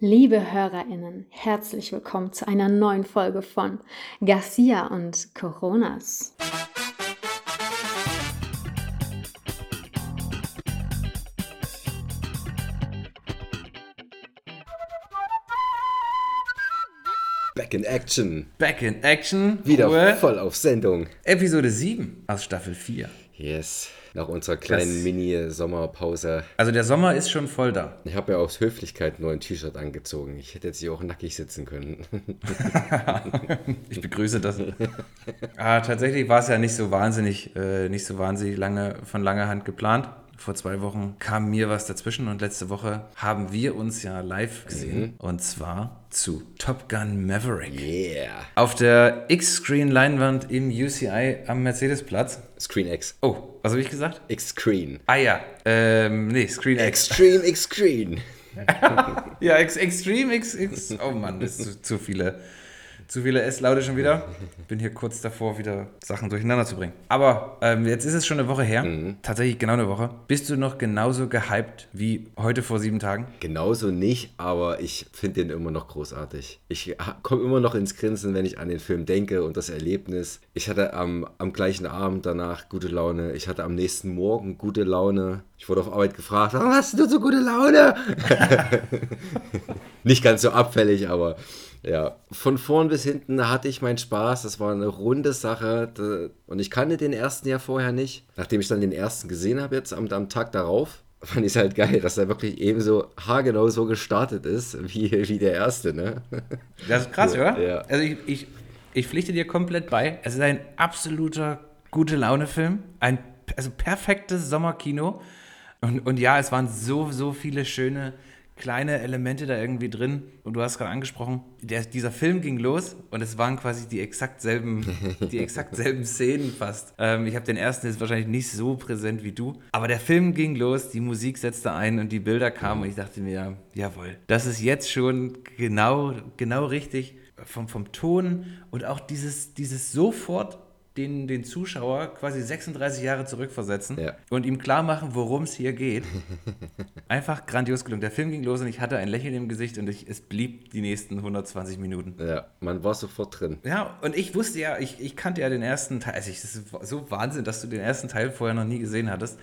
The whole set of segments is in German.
Liebe HörerInnen, herzlich willkommen zu einer neuen Folge von Garcia und Coronas. Back in Action. Back in Action. Wieder Ruhe. voll auf Sendung. Episode 7 aus Staffel 4. Yes. Nach unserer kleinen Mini-Sommerpause. Also der Sommer ist schon voll da. Ich habe ja aus Höflichkeit nur ein T-Shirt angezogen. Ich hätte jetzt hier auch nackig sitzen können. Ich begrüße das. ah, tatsächlich war es ja nicht so wahnsinnig, äh, nicht so wahnsinnig lange von langer Hand geplant. Vor zwei Wochen kam mir was dazwischen und letzte Woche haben wir uns ja live gesehen. Und zwar zu Top Gun Maverick. Yeah. Auf der X-Screen-Leinwand im UCI am Mercedesplatz. Screen X. Oh, was habe ich gesagt? X-Screen. Ah ja, ähm, nee, Screen X. Extreme X-Screen. Ja, Ex Extreme X, X. Oh Mann, das ist zu, zu viele. Zu viele S-Laute schon wieder. Bin hier kurz davor, wieder Sachen durcheinander zu bringen. Aber ähm, jetzt ist es schon eine Woche her. Tatsächlich genau eine Woche. Bist du noch genauso gehypt wie heute vor sieben Tagen? Genauso nicht, aber ich finde den immer noch großartig. Ich komme immer noch ins Grinsen, wenn ich an den Film denke und das Erlebnis. Ich hatte am, am gleichen Abend danach gute Laune. Ich hatte am nächsten Morgen gute Laune. Ich wurde auf Arbeit gefragt, warum hast du so gute Laune? Nicht ganz so abfällig, aber ja. Von vorn bis hinten hatte ich meinen Spaß. Das war eine runde Sache. Und ich kannte den ersten ja vorher nicht. Nachdem ich dann den ersten gesehen habe, jetzt am, am Tag darauf, fand ich es halt geil, dass er wirklich ebenso haargenau so gestartet ist, wie, wie der erste, ne? Das ist krass, Ja, oder? ja. Also ich, ich, ich pflichte dir komplett bei. Es ist ein absoluter gute Laune-Film. Ein also perfektes Sommerkino. Und, und ja, es waren so, so viele schöne kleine Elemente da irgendwie drin. Und du hast gerade angesprochen, der, dieser Film ging los und es waren quasi die exakt selben, die exakt selben Szenen fast. Ähm, ich habe den ersten jetzt wahrscheinlich nicht so präsent wie du. Aber der Film ging los, die Musik setzte ein und die Bilder kamen und ich dachte mir, ja, jawohl, das ist jetzt schon genau, genau richtig vom, vom Ton und auch dieses, dieses sofort den, den Zuschauer quasi 36 Jahre zurückversetzen Ja. und ihm klar machen, worum es hier geht. Einfach grandios gelungen. Der Film ging los und ich hatte ein Lächeln im Gesicht und ich, es blieb die nächsten 120 Minuten. Ja, man war sofort drin. Ja, und ich wusste ja, ich, ich kannte ja den ersten Teil. Also ich, das ist so Wahnsinn, dass du den ersten Teil vorher noch nie gesehen hattest.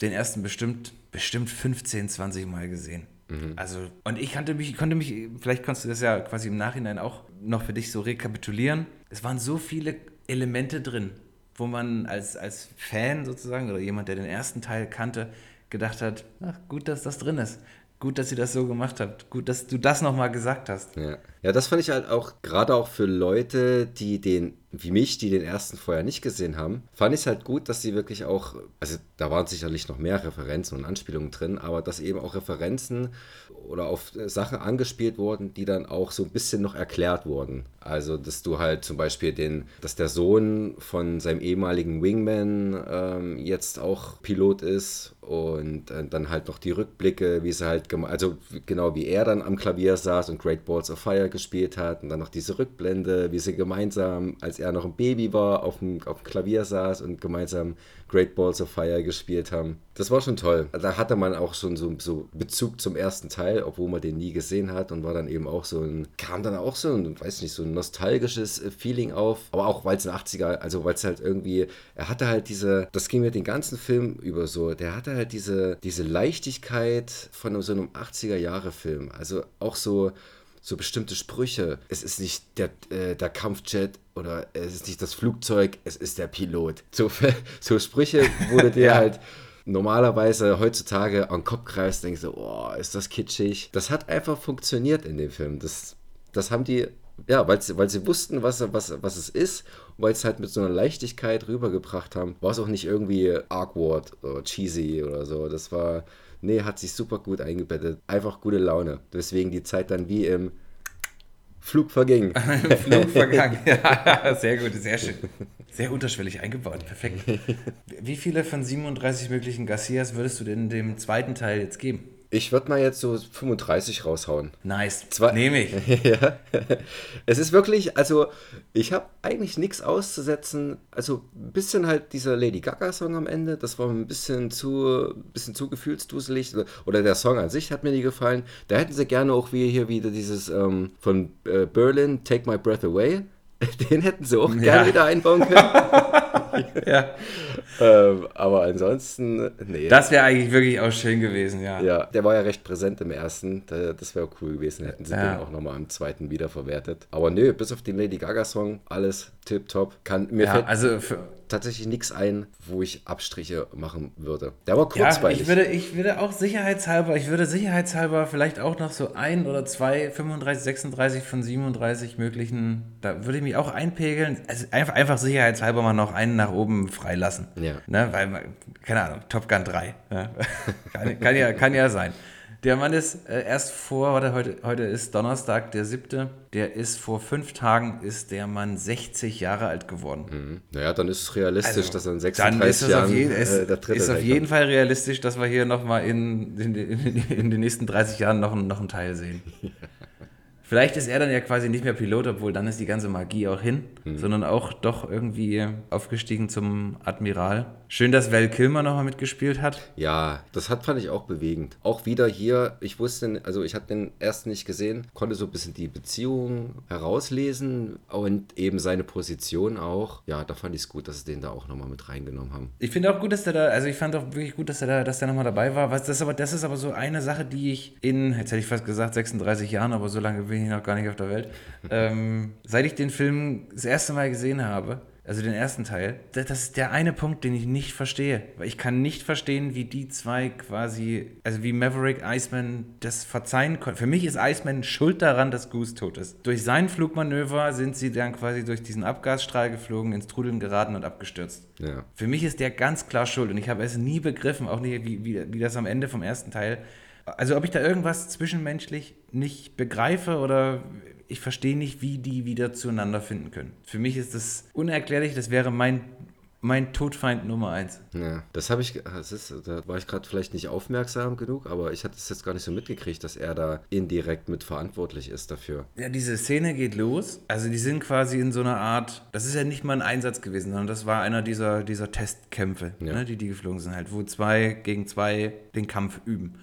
Den ersten bestimmt, bestimmt 15, 20 Mal gesehen. Also, und ich kannte mich, konnte mich, vielleicht kannst du das ja quasi im Nachhinein auch noch für dich so rekapitulieren. Es waren so viele Elemente drin, wo man als, als Fan sozusagen oder jemand, der den ersten Teil kannte, gedacht hat, ach, gut, dass das drin ist. Gut, dass ihr das so gemacht habt. Gut, dass du das nochmal gesagt hast. Ja. ja, das fand ich halt auch, gerade auch für Leute, die den, wie mich, die den ersten vorher nicht gesehen haben, fand ich es halt gut, dass sie wirklich auch, also da waren sicherlich noch mehr Referenzen und Anspielungen drin, aber dass eben auch Referenzen oder auf äh, Sachen angespielt wurden, die dann auch so ein bisschen noch erklärt wurden. Also, dass du halt zum Beispiel den, dass der Sohn von seinem ehemaligen Wingman ähm, jetzt auch Pilot ist und äh, dann halt noch die Rückblicke, wie sie halt, also genau wie er dann am Klavier saß und Great Balls of Fire gespielt hat und dann noch diese Rückblende, wie sie gemeinsam, als er noch ein Baby war, auf dem, auf dem Klavier saß und gemeinsam Great Balls of Fire gespielt haben. Das war schon toll. Da hatte man auch schon so, so Bezug zum ersten Teil, obwohl man den nie gesehen hat und war dann eben auch so ein, kam dann auch so ein, weiß nicht, so ein nostalgisches äh, Feeling auf, aber auch weil es ein 80er, also weil es halt irgendwie, er hatte halt diese, das ging mir den ganzen Film über so, der hatte halt diese, diese Leichtigkeit von so einem 80er Jahre Film, also auch so, so bestimmte Sprüche. Es ist nicht der, äh, der Kampfjet oder es ist nicht das Flugzeug, es ist der Pilot. So, so Sprüche, wo du dir Ja. halt normalerweise heutzutage an den Kopf greifst, denkst du, oh, ist das kitschig. Das hat einfach funktioniert in dem Film. Das, das haben die, ja, weil sie, wussten, was, was, was es ist und weil sie es halt mit so einer Leichtigkeit rübergebracht haben, war es auch nicht irgendwie awkward oder cheesy oder so. Das war, nee, hat sich super gut eingebettet. Einfach gute Laune. Deswegen die Zeit dann wie im Flug verging. Im Flug vergangen. Ja, sehr gut, sehr schön. Sehr unterschwellig eingebaut, perfekt. Wie viele von 37 möglichen Garcias würdest du denn dem zweiten Teil jetzt geben? Ich würde mal jetzt so 35 raushauen. Nice. Nehme ich. ja. Es ist wirklich, also ich habe eigentlich nichts auszusetzen. Also ein bisschen halt dieser Lady Gaga-Song am Ende, das war ein bisschen zu, bisschen zu gefühlsduselig. Oder der Song an sich hat mir nie gefallen. Da hätten sie gerne auch wie hier wieder dieses ähm, von äh, Berlin, Take My Breath Away. Den hätten sie auch Ja. gerne wieder einbauen können. Ja. Ähm, aber ansonsten, nee. Das wäre eigentlich wirklich auch schön gewesen, ja. Ja, der war ja recht präsent im ersten. Da- Das wäre cool gewesen, hätten sie Ja. den auch nochmal im zweiten wiederverwertet. Aber nö, bis auf den Lady Gaga-Song, alles tipptopp. Kann, mir Ja, fällt also für, tatsächlich nichts ein, wo ich Abstriche machen würde. Der war ja, kurzweilig. ich würde, ich würde auch sicherheitshalber, ich würde sicherheitshalber vielleicht auch noch so ein oder zwei, 35, 36 von 37 möglichen, da würde ich mich auch einpegeln. Also einfach, einfach sicherheitshalber mal noch einen nach oben freilassen. Ja. Ne, weil, keine Ahnung, Top Gun 3. Ja. kann, kann, ja, kann ja sein. Der Mann ist äh, erst vor, warte, heute, heute ist Donnerstag, der siebte. Der ist vor fünf Tagen, ist der Mann 60 Jahre alt geworden. Hm. Naja, dann ist es realistisch, Also, dass er in Dann ist 36 es auf, Jahren jeden, es äh, der dritte ist auf jeden Fall realistisch, dass wir hier nochmal in, in, in, in den nächsten 30 Jahren noch, noch einen Teil sehen. Vielleicht ist er dann ja quasi nicht mehr Pilot, obwohl dann ist die ganze Magie auch hin, Hm. sondern auch doch irgendwie aufgestiegen zum Admiral. Schön, dass Val Kilmer nochmal mitgespielt hat. Ja, das hat fand ich auch bewegend. Auch wieder hier, ich wusste, also ich hatte den ersten nicht gesehen, konnte so ein bisschen die Beziehung herauslesen und eben seine Position auch. Ja, da fand ich es gut, dass sie den da auch nochmal mit reingenommen haben. Ich finde auch gut, dass der da, also ich fand auch wirklich gut, dass der da, dass der nochmal dabei war. Was, das, ist aber, das ist aber so eine Sache, die ich in, jetzt hätte ich fast gesagt 36 Jahren, aber so lange bin ich noch gar nicht auf der Welt. ähm, seit ich den Film das erste Mal gesehen habe, also den ersten Teil, das, das ist der eine Punkt, den ich nicht verstehe. Weil ich kann nicht verstehen, wie die zwei quasi, also wie Maverick Iceman das verzeihen konnten. Für mich ist Iceman schuld daran, dass Goose tot ist. Durch sein Flugmanöver sind sie dann quasi durch diesen Abgasstrahl geflogen, ins Trudeln geraten und abgestürzt. Ja. Für mich ist der ganz klar schuld und ich habe es nie begriffen, auch nicht, wie, wie, wie das am Ende vom ersten Teil. Also, ob ich da irgendwas zwischenmenschlich nicht begreife oder ich verstehe nicht, wie die wieder zueinander finden können. Für mich ist das unerklärlich, das wäre mein, mein Todfeind Nummer eins. Ja, das habe ich, das ist, da war ich gerade vielleicht nicht aufmerksam genug, aber ich hatte es jetzt gar nicht so mitgekriegt, dass er da indirekt mit verantwortlich ist dafür. Ja, diese Szene geht los. Also die sind quasi in so einer Art, das ist ja nicht mal ein Einsatz gewesen, sondern das war einer dieser, dieser Testkämpfe, Ja. ne, die die geflogen sind halt, wo zwei gegen zwei den Kampf üben.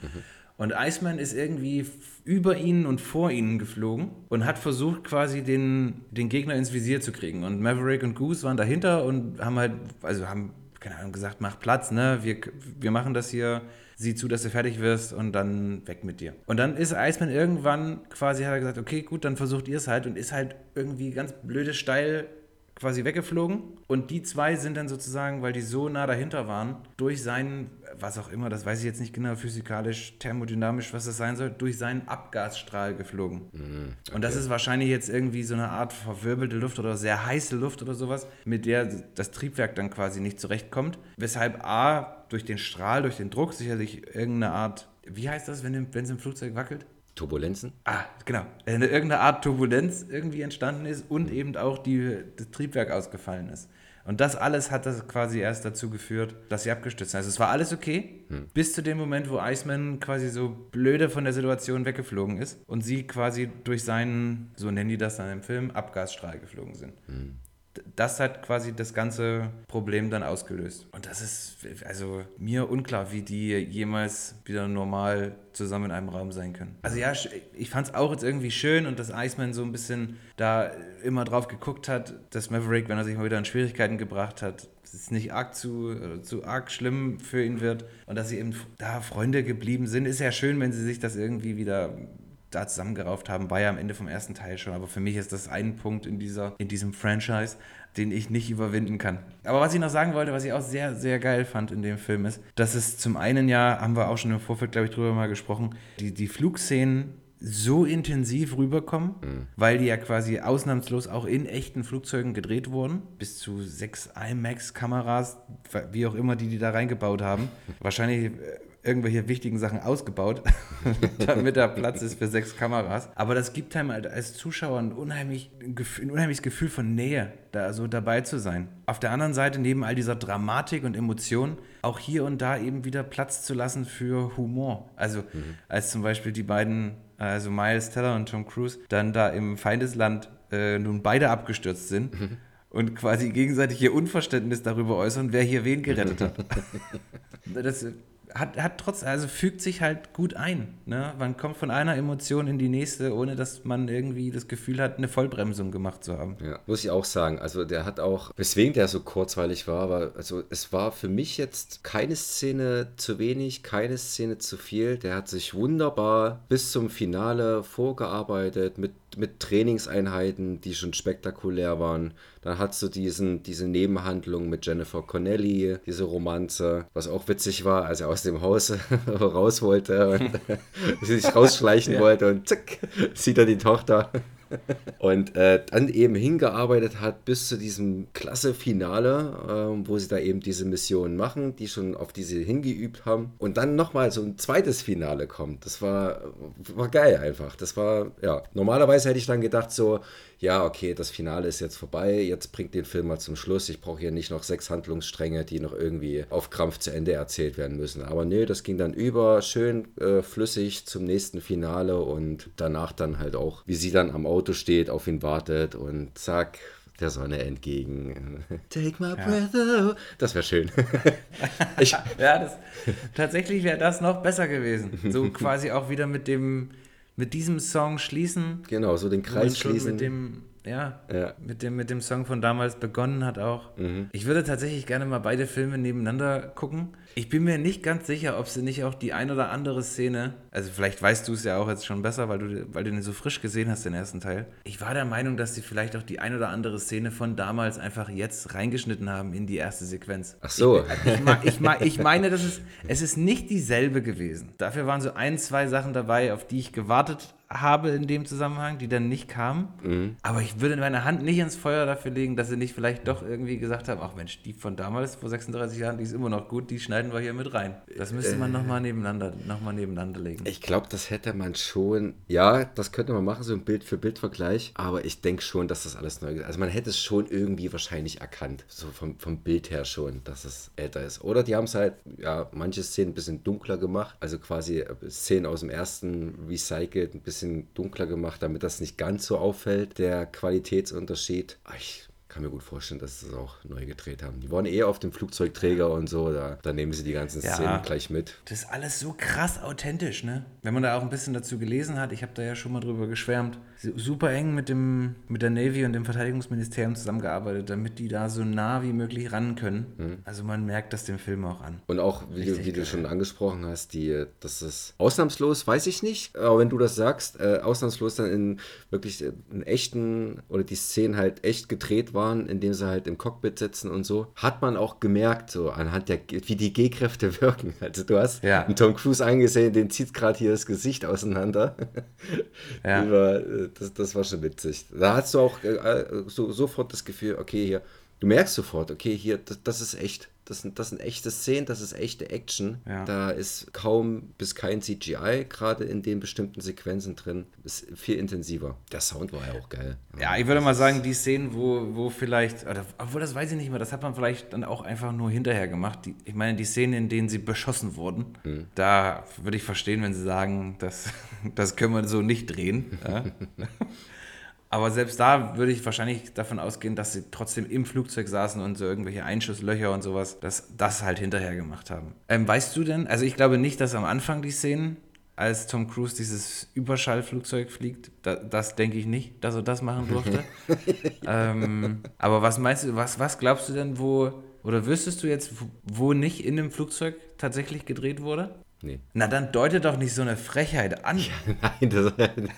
Und Iceman ist irgendwie über ihnen und vor ihnen geflogen und hat versucht quasi den, den Gegner ins Visier zu kriegen. Und Maverick und Goose waren dahinter und haben halt, also haben, keine Ahnung, gesagt, mach Platz, ne, wir, wir machen das hier, sieh zu, dass du fertig wirst und dann weg mit dir. Und dann ist Iceman irgendwann quasi, hat er gesagt, okay, gut, dann versucht ihr es halt und ist halt irgendwie ganz blöde steil quasi weggeflogen. Und die zwei sind dann sozusagen, weil die so nah dahinter waren, durch seinen, was auch immer, das weiß ich jetzt nicht genau, physikalisch, thermodynamisch, was das sein soll, durch seinen Abgasstrahl geflogen. Und das ist wahrscheinlich jetzt irgendwie so eine Art verwirbelte Luft oder sehr heiße Luft oder sowas, mit der das Triebwerk dann quasi nicht zurechtkommt. Weshalb A, durch den Strahl, durch den Druck sicherlich irgendeine Art, wie heißt das, wenn es im Flugzeug wackelt? Turbulenzen? Ah, genau. Eine, irgendeine Art Turbulenz irgendwie entstanden ist und eben auch die, das Triebwerk ausgefallen ist. Und das alles hat das quasi erst dazu geführt, dass sie abgestürzt sind. Also es war alles okay, bis zu dem Moment, wo Iceman quasi so blöde von der Situation weggeflogen ist und sie quasi durch seinen, so nennen die das dann im Film, Abgasstrahl geflogen sind. D- Das hat quasi das ganze Problem dann ausgelöst. Und das ist also mir unklar, wie die jemals wieder normal zusammen in einem Raum sein können. Also ja, ich fand es auch jetzt irgendwie schön und dass Iceman so ein bisschen da immer drauf geguckt hat, dass Maverick, wenn er sich mal wieder in Schwierigkeiten gebracht hat, es nicht arg zu, äh, zu arg schlimm für ihn wird und dass sie eben da Freunde geblieben sind. Ist ja schön, wenn sie sich das irgendwie wieder da zusammengerauft haben, war ja am Ende vom ersten Teil schon. Aber für mich ist das ein Punkt in, dieser, in diesem Franchise, den ich nicht überwinden kann. Aber was ich noch sagen wollte, was ich auch sehr, sehr geil fand in dem Film ist, dass es zum einen ja, haben wir auch schon im Vorfeld, glaube ich, drüber mal gesprochen, die, die Flugszenen so intensiv rüberkommen, weil die ja quasi ausnahmslos auch in echten Flugzeugen gedreht wurden. Bis zu sechs IMAX-Kameras, wie auch immer, die die da reingebaut haben. Wahrscheinlich äh, irgendwelche wichtigen Sachen ausgebaut, damit da Platz ist für sechs Kameras. Aber das gibt einem halt als Zuschauer ein, unheimlich, ein, unheimliches Gefühl von Nähe, da so dabei zu sein. Auf der anderen Seite, neben all dieser Dramatik und Emotion, auch hier und da eben wieder Platz zu lassen für Humor. Also mhm. als zum Beispiel die beiden, also Miles Teller und Tom Cruise, dann da im Feindesland äh, nun beide abgestürzt sind. Mhm und quasi gegenseitig ihr Unverständnis darüber äußern, wer hier wen gerettet hat. das hat, hat trotz, also fügt sich halt gut ein. Ne? Man kommt von einer Emotion in die nächste, ohne dass man irgendwie das Gefühl hat, eine Vollbremsung gemacht zu haben. Ja, muss ich auch sagen. Also der hat auch, weswegen der so kurzweilig war, war, also es war für mich jetzt keine Szene zu wenig, keine Szene zu viel. Der hat sich wunderbar bis zum Finale vorgearbeitet mit mit Trainingseinheiten, die schon spektakulär waren. Dann hast du diesen, diese Nebenhandlung mit Jennifer Connelly, diese Romanze, was auch witzig war, als er aus dem Haus raus wollte und sich rausschleichen ja. wollte und zack, sieht er die Tochter und äh, dann eben hingearbeitet hat bis zu diesem klasse Finale, äh, wo sie da eben diese Missionen machen, die schon auf diese hingeübt haben. Und dann nochmal so ein zweites Finale kommt. Das war, war geil einfach. Das war, ja, normalerweise hätte ich dann gedacht, so, ja, okay, das Finale ist jetzt vorbei, jetzt bringt den Film mal zum Schluss. Ich brauche hier nicht noch sechs Handlungsstränge, die noch irgendwie auf Krampf zu Ende erzählt werden müssen. Aber nö, das ging dann über, schön äh, flüssig zum nächsten Finale und danach dann halt auch, wie sie dann am Auto steht, auf ihn wartet und zack, der Sonne entgegen. Take my breath away. Das wäre schön. ja, das, tatsächlich wäre das noch besser gewesen. So quasi auch wieder mit dem mit diesem Song schließen. Genau, so den Kreis schließen. Mit dem, ja, ja, Mit, dem, mit dem Song von damals begonnen hat auch. Mhm. Ich würde tatsächlich gerne mal beide Filme nebeneinander gucken. Ich bin mir nicht ganz sicher, ob sie nicht auch die ein oder andere Szene, also vielleicht weißt du es ja auch jetzt schon besser, weil du, weil du den so frisch gesehen hast, den ersten Teil. Ich war der Meinung, dass sie vielleicht auch die ein oder andere Szene von damals einfach jetzt reingeschnitten haben in die erste Sequenz. Ach so. Ich, ich, ich, ich meine, das ist, es ist nicht dieselbe gewesen. Dafür waren so ein, zwei Sachen dabei, auf die ich gewartet habe in dem Zusammenhang, die dann nicht kamen. Mhm. Aber ich würde meine Hand nicht ins Feuer dafür legen, dass sie nicht vielleicht doch irgendwie gesagt haben, ach Mensch, die von damals, vor 36 Jahren, die ist immer noch gut, die schneiden wir hier mit rein. Das müsste man äh, nochmal nebeneinander, noch nebeneinander legen. Ich glaube, das hätte man schon, ja, das könnte man machen, so ein Bild-für-Bild-Vergleich, aber ich denke schon, dass das alles neu ist. Also man hätte es schon irgendwie wahrscheinlich erkannt, so vom, vom Bild her schon, dass es älter ist. Oder die haben es halt, ja, manche Szenen ein bisschen dunkler gemacht, also quasi äh, Szenen aus dem ersten recycelt, ein bisschen bisschen dunkler gemacht, damit das nicht ganz so auffällt, der Qualitätsunterschied. Ich kann mir gut vorstellen, dass sie das auch neu gedreht haben. Die waren eh auf dem Flugzeugträger und so, da, da nehmen sie die ganzen ja, Szenen gleich mit. Das ist alles so krass authentisch, ne? Wenn man da auch ein bisschen dazu gelesen hat, ich habe da ja schon mal drüber geschwärmt, super eng mit, dem, mit der Navy und dem Verteidigungsministerium zusammengearbeitet, damit die da so nah wie möglich ran können. Mhm. Also man merkt das dem Film auch an. Und auch, wie, du, wie du, schon angesprochen hast, die, das ist ausnahmslos, weiß ich nicht, aber wenn du das sagst, äh, ausnahmslos dann in wirklich in echten oder die Szenen halt echt gedreht waren, indem sie halt im Cockpit sitzen und so, hat man auch gemerkt, so anhand der, wie die G-Kräfte wirken. Also du hast ja. einen Tom Cruise angesehen, den zieht gerade hier das Gesicht auseinander. Ja. Über, äh, das, das war schon witzig. Da hast du auch äh, so, sofort das Gefühl, okay, hier, du merkst sofort, okay, hier, das, das ist echt. Das sind, das sind echte Szenen, das ist echte Action. Ja. Da ist kaum bis kein CGI, gerade in den bestimmten Sequenzen drin. Ist viel intensiver. Der Sound war ja auch geil. Ja, ich würde mal sagen, die Szenen, wo, wo vielleicht, oder, obwohl das weiß ich nicht mehr, das hat man vielleicht dann auch einfach nur hinterher gemacht. Die, ich meine, die Szenen, in denen sie beschossen wurden, hm. da würde ich verstehen, wenn sie sagen, das, das können wir so nicht drehen. Ja? Aber selbst da würde ich wahrscheinlich davon ausgehen, dass sie trotzdem im Flugzeug saßen und so irgendwelche Einschusslöcher und sowas, dass das halt hinterher gemacht haben. Ähm, weißt du denn, also ich glaube nicht, dass am Anfang die Szenen, als Tom Cruise dieses Überschallflugzeug fliegt, da, das denke ich nicht, dass er das machen durfte. ähm, aber was meinst du, was, was glaubst du denn, wo, oder wüsstest du jetzt, wo nicht in dem Flugzeug tatsächlich gedreht wurde? Nee. Na, dann deutet doch nicht so eine Frechheit an. Ja, nein, das,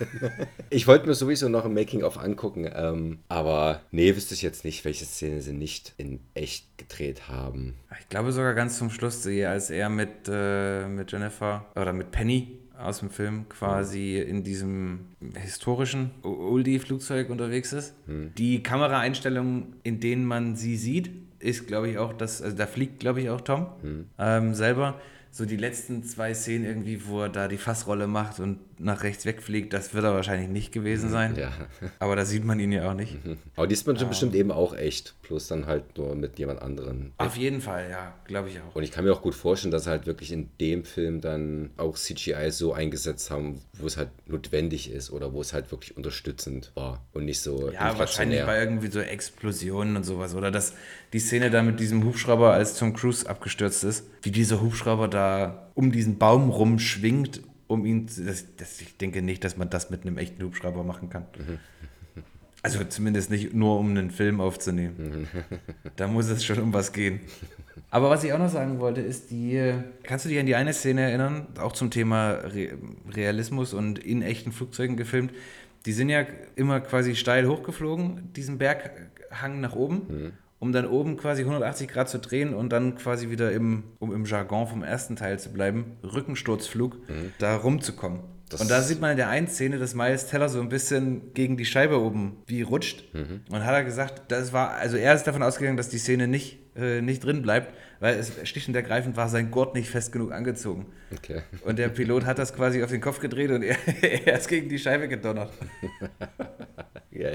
ich wollte mir sowieso noch ein Making-of angucken, ähm, aber nee, wüsste ich jetzt nicht, welche Szene sie nicht in echt gedreht haben. Ich glaube sogar ganz zum Schluss, als er mit, äh, mit Jennifer oder mit Penny aus dem Film quasi in diesem historischen Oldie-Flugzeug unterwegs ist. Hm. Die Kameraeinstellungen, in denen man sie sieht, ist, glaube ich, auch das, also da fliegt, glaube ich, auch Tom hm. ähm, selber so die letzten zwei Szenen irgendwie, wo er da die Fassrolle macht und nach rechts wegfliegt, das wird er wahrscheinlich nicht gewesen sein. Ja. Aber da sieht man ihn ja auch nicht. Aber die ist man bestimmt eben auch echt. Plus dann halt nur mit jemand anderen. Auf jeden Fall, ja, glaube ich auch. Und ich kann mir auch gut vorstellen, dass halt wirklich in dem Film dann auch CGI so eingesetzt haben, wo es halt notwendig ist oder wo es halt wirklich unterstützend war und nicht so Ja, wahrscheinlich bei irgendwie so Explosionen und sowas. Oder dass die Szene da mit diesem Hubschrauber, als Tom Cruise abgestürzt ist, wie dieser Hubschrauber da um diesen Baum rumschwingt, um ihn. zu- Das, das, ich denke nicht, dass man das mit einem echten Hubschrauber machen kann. Also zumindest nicht nur, um einen Film aufzunehmen. Da muss es schon um was gehen. Aber was ich auch noch sagen wollte, ist die. Kannst du dich an die eine Szene erinnern? Auch zum Thema Re Realismus und in echten Flugzeugen gefilmt. Die sind ja immer quasi steil hochgeflogen, diesen Berghang nach oben, um dann oben quasi 180 Grad zu drehen und dann quasi wieder im, um im Jargon vom ersten Teil zu bleiben, Rückensturzflug, da rumzukommen. Das- und da sieht man in der einen Szene, dass Miles Teller so ein bisschen gegen die Scheibe oben wie rutscht. Und hat er gesagt, das war, also er ist davon ausgegangen, dass die Szene nicht, äh, nicht drin bleibt, weil es schlicht und ergreifend war sein Gurt nicht fest genug angezogen. Okay. Und der Pilot hat das quasi auf den Kopf gedreht und er, er ist gegen die Scheibe gedonnert. Ja.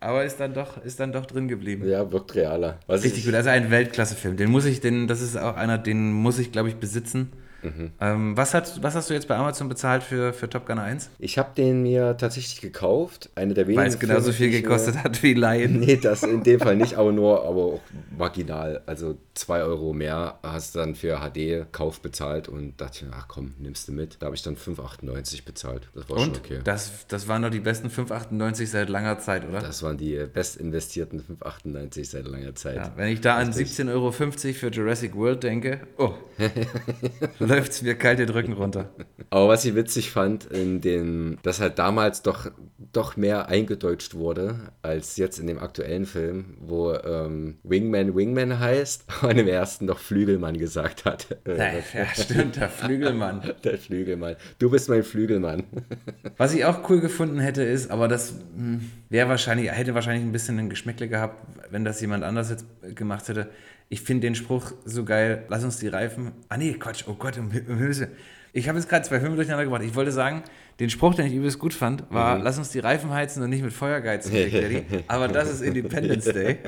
Aber ist dann doch, ist dann doch drin geblieben. ja, wirkt realer. Was Richtig ich, gut, also ein Weltklassefilm. Den muss ich, den, das ist auch einer, den muss ich, glaube ich, besitzen. Mhm. Ähm, was, hat, was hast du jetzt bei Amazon bezahlt für, für Top Gun 1? Ich habe den mir tatsächlich gekauft. Eine der wenigen. Weil es genauso viel gekostet hat wie Lion. Nee, das in dem Fall nicht, aber nur, aber auch marginal. Also 2 Euro mehr hast du dann für HD-Kauf bezahlt und dachte ich, ach komm, nimmst du mit. Da habe ich dann 5,98 bezahlt. Das war schon Und okay. das, das waren doch die besten 5,98 seit langer Zeit, oder? Das waren die best investierten 5,98 seit langer Zeit. Ja, wenn ich da an Richtig. 17,50 Euro für Jurassic World denke, oh, läuft es mir kalt den Rücken runter. Aber was ich witzig fand, in den, dass halt damals doch, doch mehr eingedeutscht wurde, als jetzt in dem aktuellen Film, wo ähm, Wingman Wingman heißt und im ersten noch Flügelmann gesagt hat. Ja, stimmt, der Flügelmann. Der Flügelmann. Du bist mein Flügelmann. Was ich auch cool gefunden hätte, ist, aber das hm, wäre wahrscheinlich, hätte wahrscheinlich ein bisschen ein Geschmäckle gehabt, wenn das jemand anders jetzt gemacht hätte. Ich finde den Spruch so geil, lass uns die Reifen. Ah nee, Quatsch, oh Gott, um, um Himmels Willen. Ich habe jetzt gerade zwei Filme durcheinander gebracht. Ich wollte sagen, den Spruch, den ich übelst gut fand, war, lass uns die Reifen heizen und nicht mit Feuer geizen. Aber das ist Independence Day.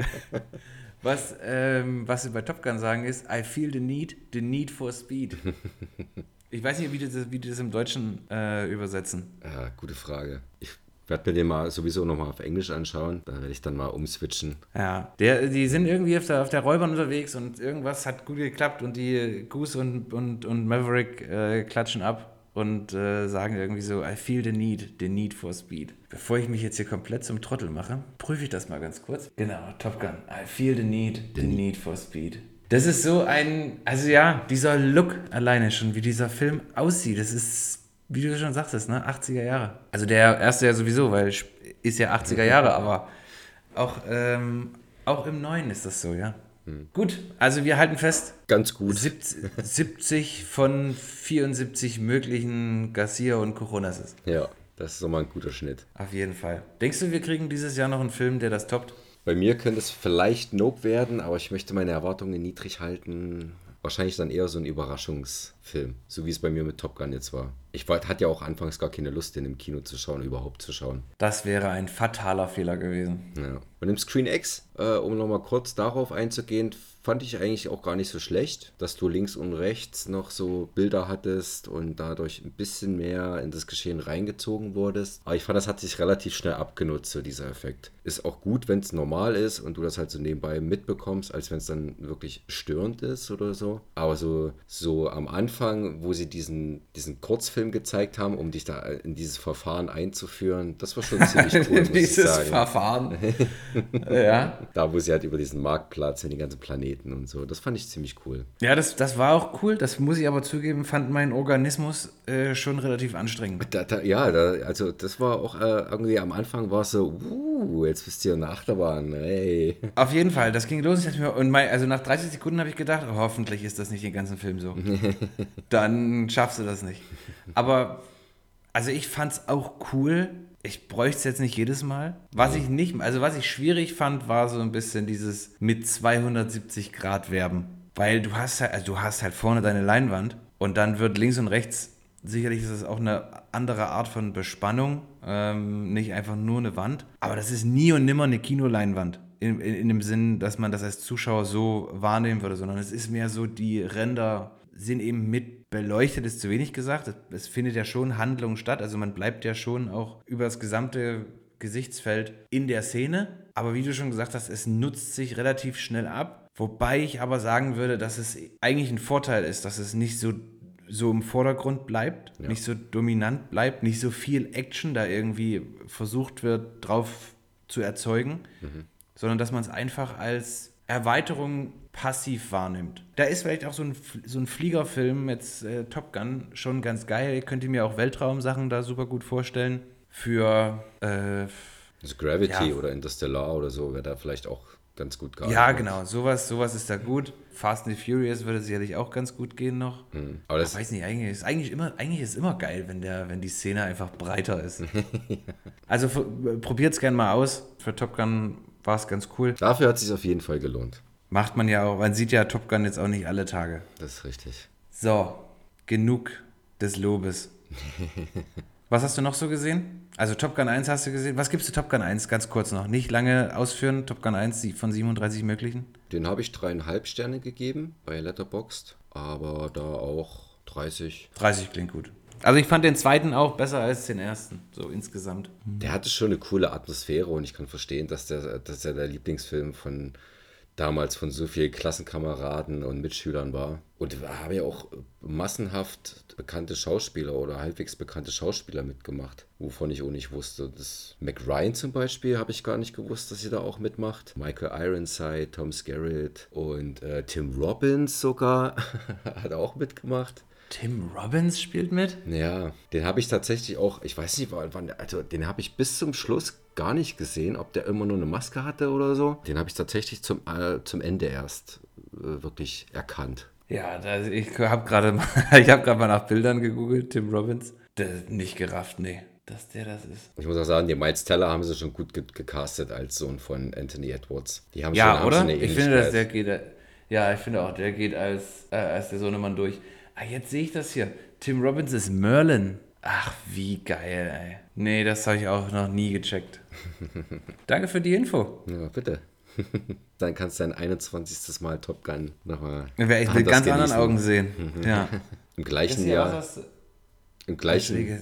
Was, ähm, was sie bei Top Gun sagen ist, I feel the need, the need for speed. Ich weiß nicht, wie die das, wie die das im Deutschen äh, übersetzen. Ja, gute Frage. Ich werde mir den mal sowieso nochmal auf Englisch anschauen. Da werde ich dann mal umswitchen. Ja, der, die sind irgendwie auf der, auf der Räubern unterwegs und irgendwas hat gut geklappt und die Goose und, und, und Maverick äh, klatschen ab und äh, sagen irgendwie so, I feel the need, the need for speed. Bevor ich mich jetzt hier komplett zum Trottel mache, prüfe ich das mal ganz kurz. Genau, Top Gun, I feel the need, the need for speed. Das ist so ein, also ja, dieser Look alleine schon, wie dieser Film aussieht, das ist wie du schon sagtest, ne, 80er Jahre. Also der erste ja sowieso, weil ist ja 80er Jahre, aber auch, ähm, auch im neuen ist das so, ja. Gut, also wir halten fest, Ganz gut. 70, 70 von 74 möglichen Garcia und Coronas. Ja, das ist nochmal ein guter Schnitt. Auf jeden Fall. Denkst du, wir kriegen dieses Jahr noch einen Film, der das toppt? Bei mir könnte es vielleicht Nope werden, aber ich möchte meine Erwartungen niedrig halten. Wahrscheinlich dann eher so ein Überraschungsfilm, so wie es bei mir mit Top Gun jetzt war. Ich war, hatte ja auch anfangs gar keine Lust, den im Kino zu schauen, überhaupt zu schauen. Das wäre ein fataler Fehler gewesen. Ja. Und im Screen X, äh, um nochmal kurz darauf einzugehen, fand ich eigentlich auch gar nicht so schlecht, dass du links und rechts noch so Bilder hattest und dadurch ein bisschen mehr in das Geschehen reingezogen wurdest. Aber ich fand, das hat sich relativ schnell abgenutzt, so dieser Effekt. Ist auch gut, wenn es normal ist und du das halt so nebenbei mitbekommst, als wenn es dann wirklich störend ist oder so. Aber so, so am Anfang, wo sie diesen, diesen Kurzfilm gezeigt haben, um dich da in dieses Verfahren einzuführen, das war schon ziemlich cool, muss ich Dieses sagen. Verfahren. ja. Da, wo sie halt über diesen Marktplatz und die ganzen Planeten und so. Das fand ich ziemlich cool. Ja, das, das war auch cool. Das muss ich aber zugeben, fand mein Organismus äh, schon relativ anstrengend. Da, da, ja, da, also das war auch äh, irgendwie am Anfang war es so, uh, jetzt bist du hier in der Achterbahn, hey. Auf jeden Fall, das ging los. Und mein, also nach 30 Sekunden habe ich gedacht, oh, hoffentlich ist das nicht den ganzen Film so. Dann schaffst du das nicht. Aber, also ich fand es auch cool. Ich bräuchte es jetzt nicht jedes Mal. Was ich nicht, also was ich schwierig fand, war so ein bisschen dieses mit 270 Grad werben. Weil du hast halt, also du hast halt vorne deine Leinwand Und dann wird links und rechts, sicherlich ist es auch eine andere Art von Bespannung, ähm, nicht einfach nur eine Wand. Aber das ist nie und nimmer eine Kinoleinwand. In, in, in dem Sinn, dass man das als Zuschauer so wahrnehmen würde, sondern es ist mehr so, die Ränder sind eben mit beleuchtet, ist zu wenig gesagt. Es, findet ja schon Handlung statt. Also man bleibt ja schon auch über das gesamte Gesichtsfeld in der Szene. Aber wie du schon gesagt hast, es nutzt sich relativ schnell ab. Wobei ich aber sagen würde, dass es eigentlich ein Vorteil ist, dass es nicht so, so im Vordergrund bleibt, Ja. nicht so dominant bleibt, nicht so viel Action da irgendwie versucht wird, drauf zu erzeugen, sondern dass man es einfach als Erweiterung passiv wahrnimmt. Da ist vielleicht auch so ein, so ein Fliegerfilm, jetzt äh, Top Gun, schon ganz geil. Ich könnte mir auch Weltraumsachen da super gut vorstellen. Für, äh, Also Gravity Ja. oder Interstellar oder so wäre da vielleicht auch ganz gut geeignet. ja, genau, sowas, sowas ist da gut. Fast and the Furious würde sicherlich auch ganz gut gehen noch. Mhm. Aber das, Ich weiß nicht, eigentlich ist, eigentlich immer, eigentlich ist immer geil, wenn, der, wenn die Szene einfach breiter ist. also probiert es gerne mal aus. Für Top Gun war es ganz cool. dafür hat es sich auf jeden Fall gelohnt. Macht man ja auch, man sieht ja Top Gun jetzt auch nicht alle Tage. Das ist richtig. So, genug des Lobes. Was hast du noch so gesehen? Also Top Gun 1 hast du gesehen. Was gibst du Top Gun 1? Ganz kurz noch. Nicht lange ausführen. Top Gun 1 sie- von 37 möglichen. Den habe ich dreieinhalb Sterne gegeben bei Letterboxd, aber da auch 30. 30 klingt gut. Also ich fand den zweiten auch besser als den ersten, so insgesamt. Der hatte schon eine coole Atmosphäre und ich kann verstehen, dass der, dass der, der Lieblingsfilm von damals von so vielen Klassenkameraden und Mitschülern war. Und haben ja auch massenhaft bekannte Schauspieler oder halbwegs bekannte Schauspieler mitgemacht, wovon ich auch nicht wusste. Das Mac Ryan zum Beispiel habe ich gar nicht gewusst, dass sie da auch mitmacht. Michael Ironside, Tom Skerritt und äh, Tim Robbins sogar hat auch mitgemacht. Tim Robbins spielt mit? Ja, den habe ich tatsächlich auch, ich weiß nicht, wann, also den habe ich bis zum Schluss gar nicht gesehen, ob der immer nur eine Maske hatte oder so. Den habe ich tatsächlich zum, äh, zum Ende erst äh, wirklich erkannt. Ja, da, ich habe gerade mal, ich hab mal nach Bildern gegoogelt, Tim Robbins. Der, nicht gerafft, nee, dass der das ist. Ich muss auch sagen, den Miles Teller haben sie schon gut ge gecastet als Sohn von Anthony Edwards. Die haben schon, Ja, haben oder? schon eine Ich finde, dass der geht, äh, ja, ich finde auch, der geht als, äh, als der Sohnemann durch. Ah, jetzt sehe ich das hier. Tim Robbins ist Merlin. Ach, wie geil, ey. Nee, das habe ich auch noch nie gecheckt. Danke für die Info. Ja, bitte. Dann kannst du dein 21. Mal Top Gun nochmal Werde ich mit ganz anderen Augen sehen. Ja. Im gleichen Jahr. was, was Im gleichen,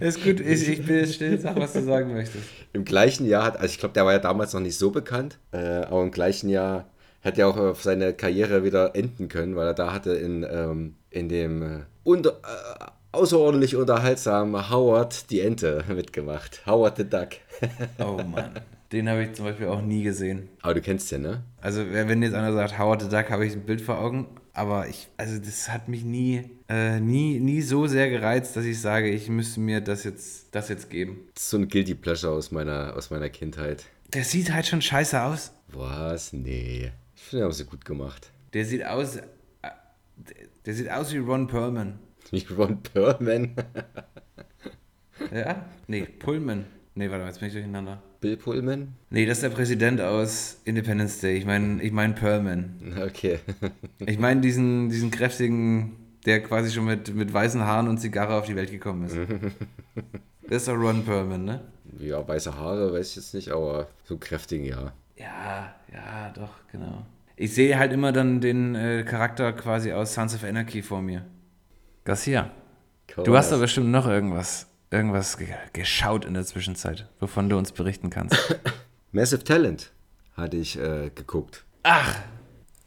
Ist gut, ich, ich bin jetzt still, sag, was du sagen möchtest. Im gleichen Jahr hat, also ich glaube, der war ja damals noch nicht so bekannt, äh, aber im gleichen Jahr hätte er auch auf seine Karriere wieder enden können, weil er da hatte in, ähm, in dem äh, unter, äh, außerordentlich unterhaltsamen Howard die Ente mitgemacht. Howard the Duck. Oh Mann. Den habe ich zum Beispiel auch nie gesehen. aber du kennst den, ne? Also, wenn jetzt einer sagt, Howard the Duck, habe ich ein Bild vor Augen. Aber ich, also das hat mich nie, äh, nie, nie so sehr gereizt, dass ich sage, ich müsste mir das jetzt, das jetzt geben. Das ist so ein Guilty Pleasure aus meiner, aus meiner Kindheit. Der sieht halt schon scheiße aus. Was? Nee. Ich finde, haben sie gut gemacht. Der sieht aus, äh, der, der sieht aus wie Ron Perlman. Wie Ron Perlman. Ja? Nee, Pullman. Nee, warte mal, jetzt bin ich durcheinander. Bill Pullman? Nee, das ist der Präsident aus Independence Day. Ich meine ich mein Perlman. Okay. Ich meine diesen, diesen kräftigen, der quasi schon mit, mit weißen Haaren und Zigarre auf die Welt gekommen ist. Das ist doch Ron Perlman, ne? Ja, weiße Haare, weiß ich jetzt nicht, aber so kräftigen, ja. Ja, ja, doch, genau. Ich sehe halt immer dann den äh, Charakter quasi aus Sons of Anarchy vor mir. Garcia, du hast doch bestimmt noch irgendwas, irgendwas ge geschaut in der Zwischenzeit, wovon du uns berichten kannst. Massive Talent hatte ich äh, geguckt. Ach,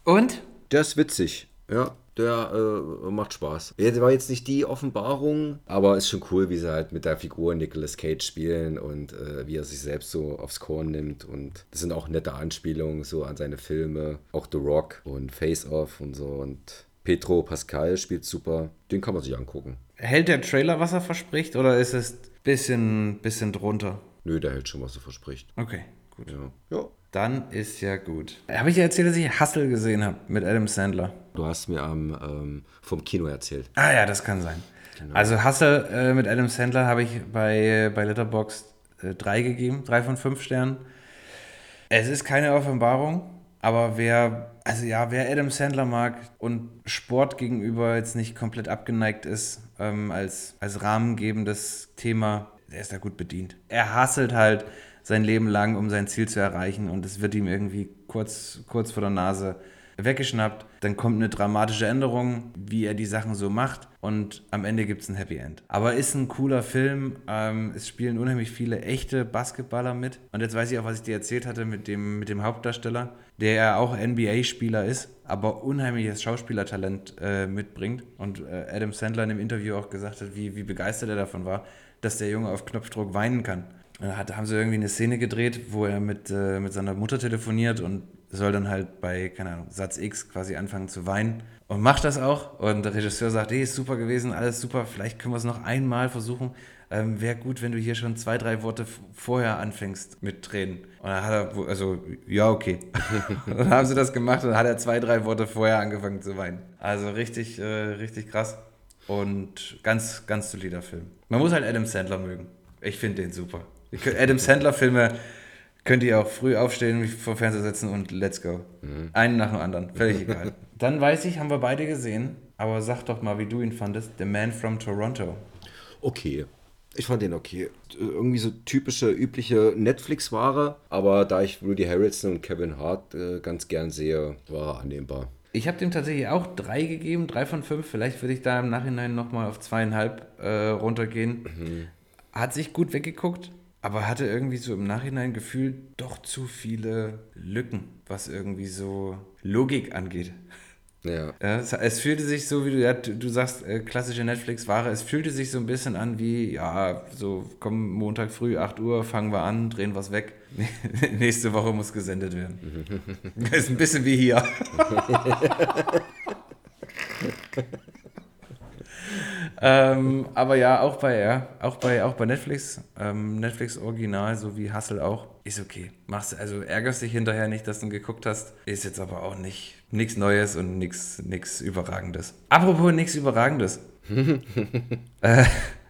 und? Der ist witzig. Ja, der äh, macht Spaß. Er war jetzt nicht die Offenbarung, aber ist schon cool, wie sie halt mit der Figur Nicolas Cage spielen und äh, wie er sich selbst so aufs Korn nimmt. Und das sind auch nette Anspielungen so an seine Filme. Auch The Rock und Face Off und so. Und Petro Pascal spielt super. Den kann man sich angucken. Hält der Trailer, was er verspricht, oder ist es bisschen, bisschen drunter? Nö, der hält schon, was er verspricht. Okay, gut. Ja. ja. Dann ist ja gut. Habe ich dir erzählt, dass ich Hustle gesehen habe mit Adam Sandler? Du hast mir am, ähm, vom Kino erzählt. Ah ja, das kann sein. Also Hustle äh, mit Adam Sandler habe ich bei, bei Letterboxd äh, drei gegeben, drei von fünf Sternen. Es ist keine Offenbarung. Aber wer, also ja, wer Adam Sandler mag und Sport gegenüber jetzt nicht komplett abgeneigt ist, ähm, als, als rahmengebendes Thema, der ist da gut bedient. Er hasselt halt sein Leben lang, um sein Ziel zu erreichen und es wird ihm irgendwie kurz, kurz vor der Nase weggeschnappt. Dann kommt eine dramatische Änderung, wie er die Sachen so macht und am Ende gibt es ein Happy End. Aber ist ein cooler Film. Ähm, es spielen unheimlich viele echte Basketballer mit. Und jetzt weiß ich auch, was ich dir erzählt hatte mit dem, mit dem Hauptdarsteller, der ja auch NBA-Spieler ist, aber unheimliches Schauspielertalent äh, mitbringt. Und äh, Adam Sandler in dem Interview auch gesagt hat, wie, wie begeistert er davon war, dass der Junge auf Knopfdruck weinen kann. Da haben sie irgendwie eine Szene gedreht, wo er mit, äh, mit seiner Mutter telefoniert und soll dann halt bei, keine Ahnung, Satz X quasi anfangen zu weinen und macht das auch. Und der Regisseur sagt, hey, ist super gewesen, alles super, vielleicht können wir es noch einmal versuchen. Ähm, Wäre gut, wenn du hier schon zwei, drei Worte vorher anfängst mit Tränen. Und dann hat er, also, ja, okay. dann haben sie das gemacht und dann hat er zwei, drei Worte vorher angefangen zu weinen. Also richtig, äh, richtig krass. Und ganz, ganz solider Film. Man muss halt Adam Sandler mögen. Ich finde den super. Adam Sandler-Filme könnt ihr auch früh aufstehen, mich vor Fernseher setzen und let's go. Mhm. Einen nach dem anderen, völlig egal. Dann weiß ich, haben wir beide gesehen, aber sag doch mal, wie du ihn fandest. The Man from Toronto. Okay. Ich fand den okay. Irgendwie so typische, übliche Netflix-Ware, aber da ich Rudy Harrelson und Kevin Hart äh, ganz gern sehe, war er annehmbar. Ich habe dem tatsächlich auch drei gegeben, drei von fünf. Vielleicht würde ich da im Nachhinein nochmal auf zweieinhalb äh, runtergehen. Mhm. Hat sich gut weggeguckt, aber hatte irgendwie so im Nachhinein gefühlt doch zu viele Lücken, was irgendwie so Logik angeht. Ja. ja es, fühlte sich so, wie du, ja, du sagst, äh, klassische Netflix-Ware, es fühlte sich so ein bisschen an wie, ja, so komm Montag früh, 8 Uhr, fangen wir an, drehen was weg. Nächste Woche muss gesendet werden. ist ein bisschen wie hier. ähm, aber ja, auch bei, ja, auch bei, auch bei Netflix, ähm, Netflix Original, so wie Hustle auch, ist okay. Machst, also ärgerst dich hinterher nicht, dass du geguckt hast, ist jetzt aber auch nicht nichts Neues und nichts Überragendes. Apropos nichts Überragendes. äh,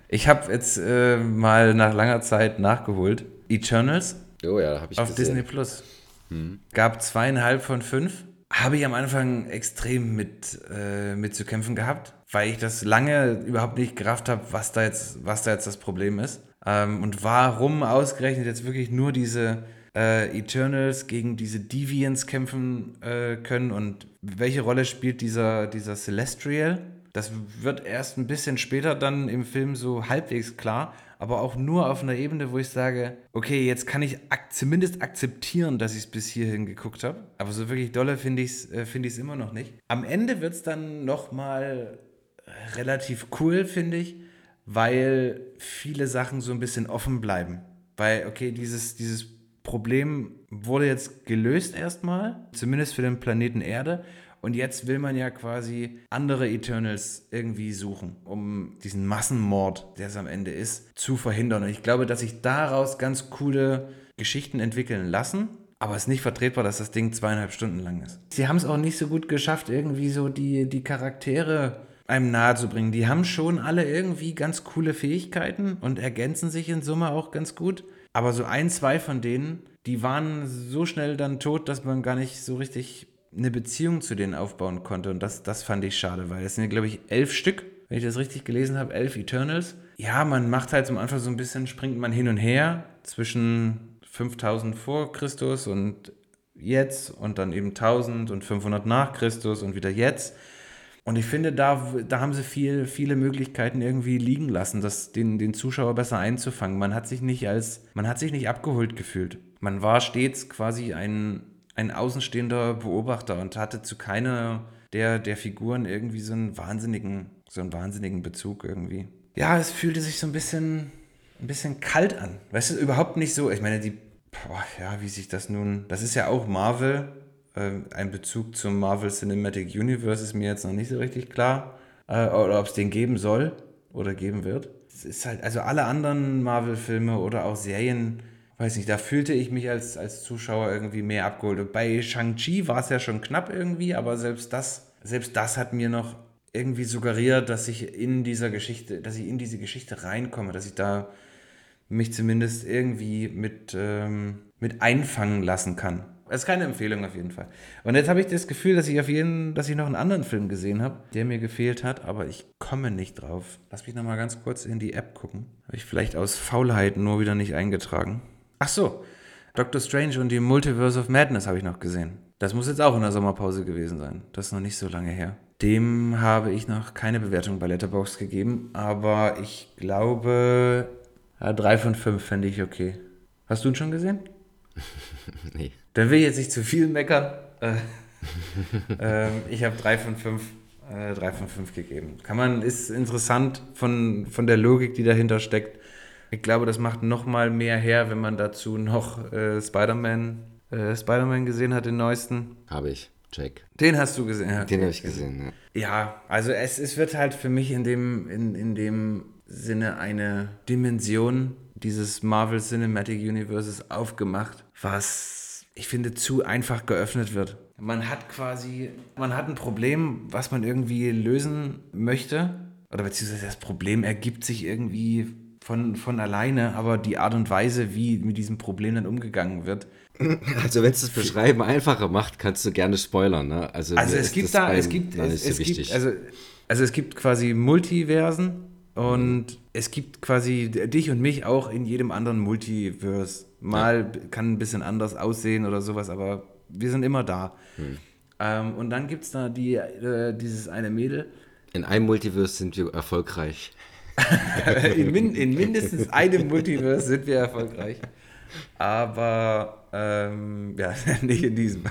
ich habe jetzt äh, mal nach langer Zeit nachgeholt. Eternals. Oh ja, habe ich Auf gesehen. Disney Plus. Hm. Gab zweieinhalb von fünf. Habe ich am Anfang extrem mit, äh, mit zu kämpfen gehabt weil ich das lange überhaupt nicht gerafft habe, was da jetzt, was da jetzt das Problem ist. Ähm, und warum ausgerechnet jetzt wirklich nur diese äh, Eternals gegen diese Deviants kämpfen äh, können und welche Rolle spielt dieser, dieser Celestial? Das wird erst ein bisschen später dann im Film so halbwegs klar, aber auch nur auf einer Ebene, wo ich sage, okay, jetzt kann ich ak zumindest akzeptieren, dass ich es bis hierhin geguckt habe. Aber so wirklich dolle finde ich es äh, find immer noch nicht. Am Ende wird es dann nochmal relativ cool, finde ich, weil viele Sachen so ein bisschen offen bleiben. Weil, okay, dieses, dieses Problem wurde jetzt gelöst erstmal, zumindest für den Planeten Erde. Und jetzt will man ja quasi andere Eternals irgendwie suchen, um diesen Massenmord, der es am Ende ist, zu verhindern. Und ich glaube, dass sich daraus ganz coole Geschichten entwickeln lassen. Aber es ist nicht vertretbar, dass das Ding zweieinhalb Stunden lang ist. Sie haben es auch nicht so gut geschafft, irgendwie so die, die Charaktere einem nahe zu bringen. Die haben schon alle irgendwie ganz coole Fähigkeiten und ergänzen sich in Summe auch ganz gut. Aber so ein, zwei von denen, die waren so schnell dann tot, dass man gar nicht so richtig eine Beziehung zu denen aufbauen konnte. Und das, das fand ich schade, weil es sind, glaube ich, elf Stück, wenn ich das richtig gelesen habe, elf Eternals. Ja, man macht halt zum Anfang so ein bisschen, springt man hin und her zwischen 5000 vor Christus und jetzt und dann eben 1000 und 500 nach Christus und wieder jetzt. Und ich finde, da, da haben sie viel, viele Möglichkeiten irgendwie liegen lassen, das den, den Zuschauer besser einzufangen. Man hat sich nicht als, man hat sich nicht abgeholt gefühlt. Man war stets quasi ein, ein außenstehender Beobachter und hatte zu keiner der, der Figuren irgendwie so einen wahnsinnigen, so einen wahnsinnigen Bezug irgendwie. Ja, es fühlte sich so ein bisschen, ein bisschen kalt an. Weißt du, überhaupt nicht so. Ich meine, die, boah, ja, wie sich das nun, das ist ja auch Marvel, ein Bezug zum Marvel Cinematic Universe ist mir jetzt noch nicht so richtig klar. Äh, oder ob es den geben soll oder geben wird. Es ist halt, also alle anderen Marvel-Filme oder auch Serien, weiß nicht, da fühlte ich mich als, als Zuschauer irgendwie mehr abgeholt. Bei Shang-Chi war es ja schon knapp irgendwie, aber selbst das, selbst das hat mir noch irgendwie suggeriert, dass ich in dieser Geschichte, dass ich in diese Geschichte reinkomme, dass ich da mich zumindest irgendwie mit, ähm, mit einfangen lassen kann. Es ist keine Empfehlung auf jeden Fall. Und jetzt habe ich das Gefühl, dass ich auf jeden, dass ich noch einen anderen Film gesehen habe, der mir gefehlt hat, aber ich komme nicht drauf. Lass mich nochmal ganz kurz in die App gucken. Habe ich vielleicht aus Faulheit nur wieder nicht eingetragen. Ach so, Doctor Strange und die Multiverse of Madness habe ich noch gesehen. Das muss jetzt auch in der Sommerpause gewesen sein. Das ist noch nicht so lange her. Dem habe ich noch keine Bewertung bei Letterboxd gegeben, aber ich glaube, ja, drei von fünf fände ich okay. Hast du ihn schon gesehen? nee. Dann will ich jetzt nicht zu viel meckern. Äh, ähm, ich habe drei von fünf, äh, drei von fünf gegeben. Kann man, ist interessant von, von der Logik, die dahinter steckt. Ich glaube, das macht noch mal mehr her, wenn man dazu noch äh, Spider-Man äh, Spider gesehen hat, den neuesten. Habe ich. Check. Den hast du gesehen. Ja, Den habe ich gesehen, ja. Ja, also es, es wird halt für mich in dem, in, in dem Sinne eine Dimension dieses Marvel Cinematic Universes aufgemacht, was ich finde zu einfach geöffnet wird. Man hat quasi, man hat ein Problem, was man irgendwie lösen möchte, oder beziehungsweise das Problem ergibt sich irgendwie von, von alleine, aber die Art und Weise, wie mit diesem Problem dann umgegangen wird, Also wenn es das Beschreiben einfacher macht, kannst du gerne spoilern. Ne? Also, Also es gibt da, es gibt, es, so es wichtig. gibt, also, also es gibt quasi Multiversen und es gibt quasi dich und mich auch in jedem anderen Multiverse. Mal kann ein bisschen anders aussehen oder sowas, aber wir sind immer da. Hm. Ähm, und dann gibt es da die, äh, dieses eine Mädel. In einem Multiverse sind wir erfolgreich. in, min, in mindestens einem Multiverse sind wir erfolgreich. Aber ähm, ja, nicht in diesem.